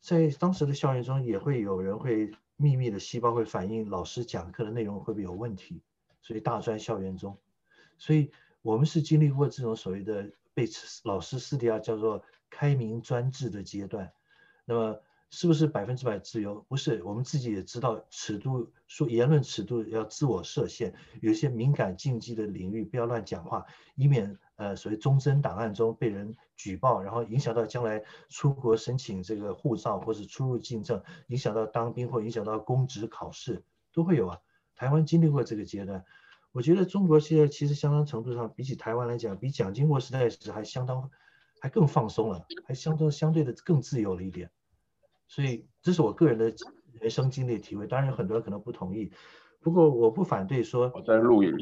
在当时的校园中，也会有人会秘密的细胞会反映老师讲课的内容会不会有问题，所以大专校园中，所以我们是经历过这种所谓的被老师私底下叫做开明专制的阶段，那么。是不是百分之百自由？不是，我们自己也知道尺度，说言论尺度要自我设限，有些敏感禁忌的领域不要乱讲话，以免呃所谓忠贞档案中被人举报，然后影响到将来出国申请这个护照或是出入境证，影响到当兵或影响到公职考试都会有啊。台湾经历过这个阶段，我觉得中国现在其实相当程度上比起台湾来讲，比蒋经国时代时还相当还更放松了，还相当相对的更自由了一点。所以这是我个人的人生经历体会，当然有很多人可能不同意，不过我不反对说，我在录音。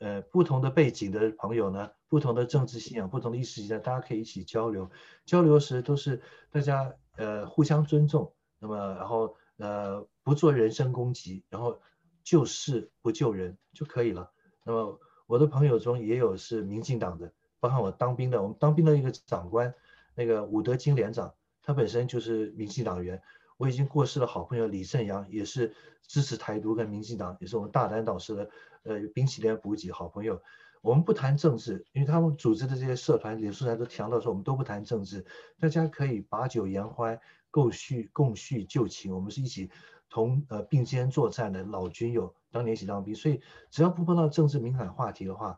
呃，不同的背景的朋友呢，不同的政治信仰，不同的意识形态，大家可以一起交流。交流时都是大家呃互相尊重，那么然后呃不做人身攻击，然后救事不救人就可以了。那么我的朋友中也有是民进党的，包括我当兵的，我们当兵的一个长官，那个伍德金连长。他本身就是民进党员，我已经过世的好朋友李胜阳也是支持台独跟民进党，也是我们大胆导师的呃冰淇淋补给好朋友。我们不谈政治，因为他们组织的这些社团、李书上都强调说我们都不谈政治，大家可以把酒言欢，共叙共叙旧情。我们是一起同呃并肩作战的老军友，当年一起当兵，所以只要不碰到政治敏感话题的话，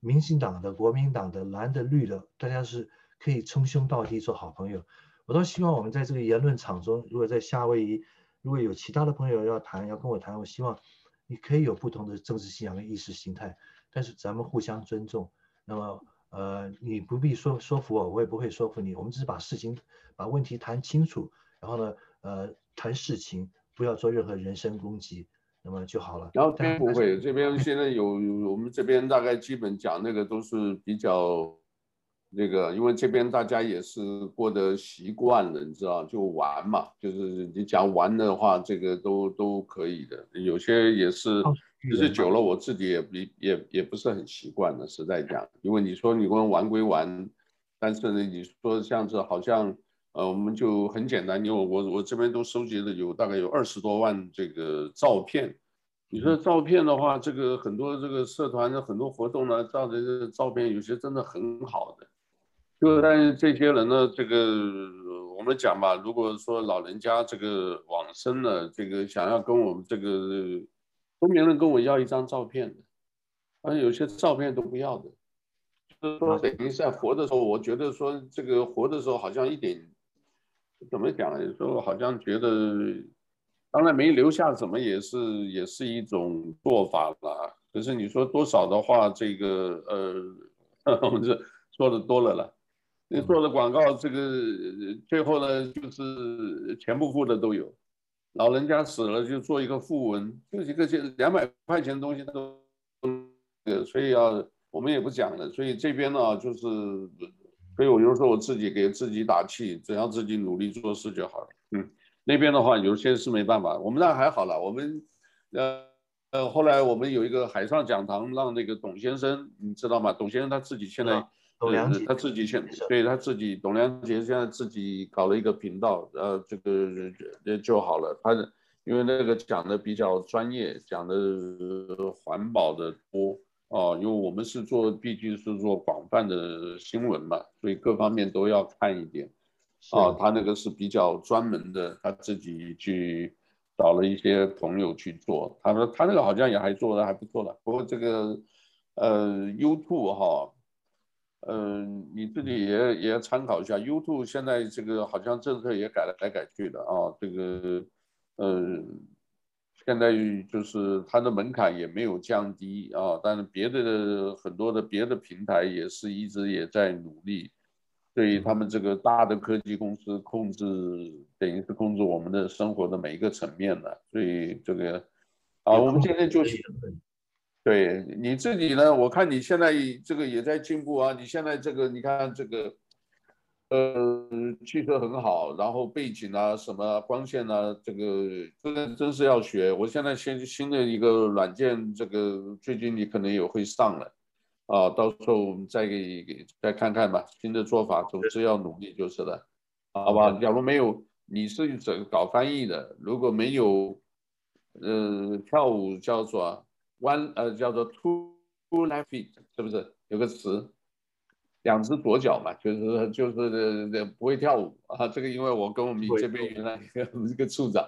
民进党的、国民党的、蓝的、绿的，大家是可以称兄道弟做好朋友。我倒希望我们在这个言论场中，如果在夏威夷，如果有其他的朋友要谈，要跟我谈，我希望你可以有不同的政治信仰跟意识形态。但是咱们互相尊重，那么呃，你不必说说服我，我也不会说服你，我们只是把事情、把问题谈清楚，然后呢，呃，谈事情，不要做任何人身攻击，那么就好了。然后这边不会，这边现在有我们这边大概基本讲那个都是比较。那个，因为这边大家也是过得习惯了，你知道，就玩嘛，就是你讲玩的话，这个都都可以的。有些也是，其实久了，我自己也也也也不是很习惯的，实在讲。因为你说你跟玩归玩，但是呢，你说像这好像，呃，我们就很简单，因为我我这边都收集了有大概有二十多万这个照片。你说照片的话，这个很多这个社团的很多活动呢，照的这个照片有些真的很好的。就但是这些人呢，这个我们讲吧，如果说老人家这个往生了，这个想要跟我们这个都没人跟我要一张照片的，而且有些照片都不要的，就是说等于在活的时候，我觉得说这个活的时候好像一点怎么讲，有时候好像觉得，当然没留下什么也是也是一种做法了。可是你说多少的话，这个呃，我们这说的多了了。你做的广告，这个最后呢，就是全部付的都有。老人家死了就做一个訃文，就一个钱两百块钱东西都，呃，所以要我们也不讲了。所以这边呢，就是，所以我就说我自己给自己打气，只要自己努力做事就好了。嗯，那边的话有些是没办法，我们那还好了。我们呃呃，后来我们有一个海上讲堂，让那个董先生，你知道吗？董先生他自己现在。董良杰，他自己现对他自己，董良杰现在自己搞了一个频道，呃，这个就好了。他因为那个讲的比较专业，讲的环保的多哦，因为我们是做，毕竟是做广泛的新闻嘛，所以各方面都要看一点。啊，他那个是比较专门的，他自己去找了一些朋友去做。他说他那个好像也还做的还不错了。不过这个呃，YouTube 哈。嗯，你自己也也要参考一下。YouTube 现在这个好像政策也改来改改去的啊，这个，嗯，现在就是它的门槛也没有降低啊，但是别的很多的别的平台也是一直也在努力，对他们这个大的科技公司控制，等于是控制我们的生活的每一个层面的，所以这个，啊，我们今天就是。对你自己呢？我看你现在这个也在进步啊！你现在这个，你看这个，呃，汽车很好，然后背景啊，什么光线啊，这个真的真是要学。我现在新新的一个软件，这个最近你可能也会上了，啊，到时候我们再给给再看看吧。新的做法，总之要努力就是了，好吧？假如没有，你是整搞翻译的，如果没有，呃，跳舞叫做。One 呃叫做 two two left feet 是不是有个词？两只左脚嘛，就是就是呃不会跳舞啊。这个因为我跟我们这边原来一个处长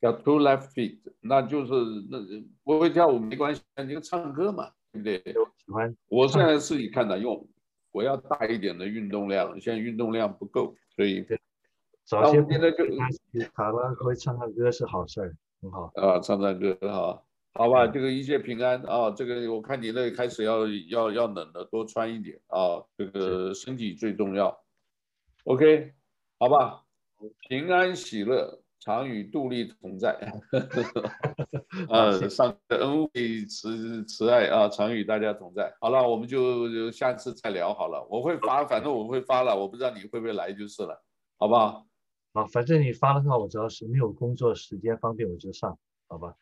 叫 two left feet，那就是那不会跳舞没关系，你就唱歌嘛，对不对？喜欢。我现在自己看的用，我要大一点的运动量，现在运动量不够，所以早些现在就卡拉会唱唱歌是好事儿，很好啊，唱唱歌好。好吧，这个一切平安啊！这个我看你那开始要要要冷了，多穿一点啊！这个身体最重要。OK，好吧，平安喜乐常与杜丽同在。呃，上恩惠慈慈爱啊，常与大家同在。好了，我们就下次再聊好了。我会发，反正我会发了，我不知道你会不会来就是了，好不好？好，反正你发的话，我只要是没有工作时间方便我就上，好吧？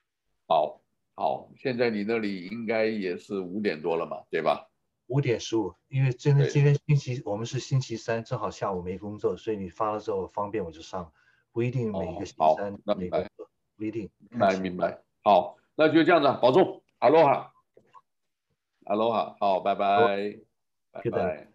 好。好，现在你那里应该也是五点多了嘛，对吧？五点十五，因为真的今天星期我们是星期三，正好下午没工作，所以你发了之后方便我就上。不一定每一个星期三，哦、明白，不一定。明白明白。好，那就这样子，保重，阿罗哈，阿罗哈，好，拜拜，拜拜。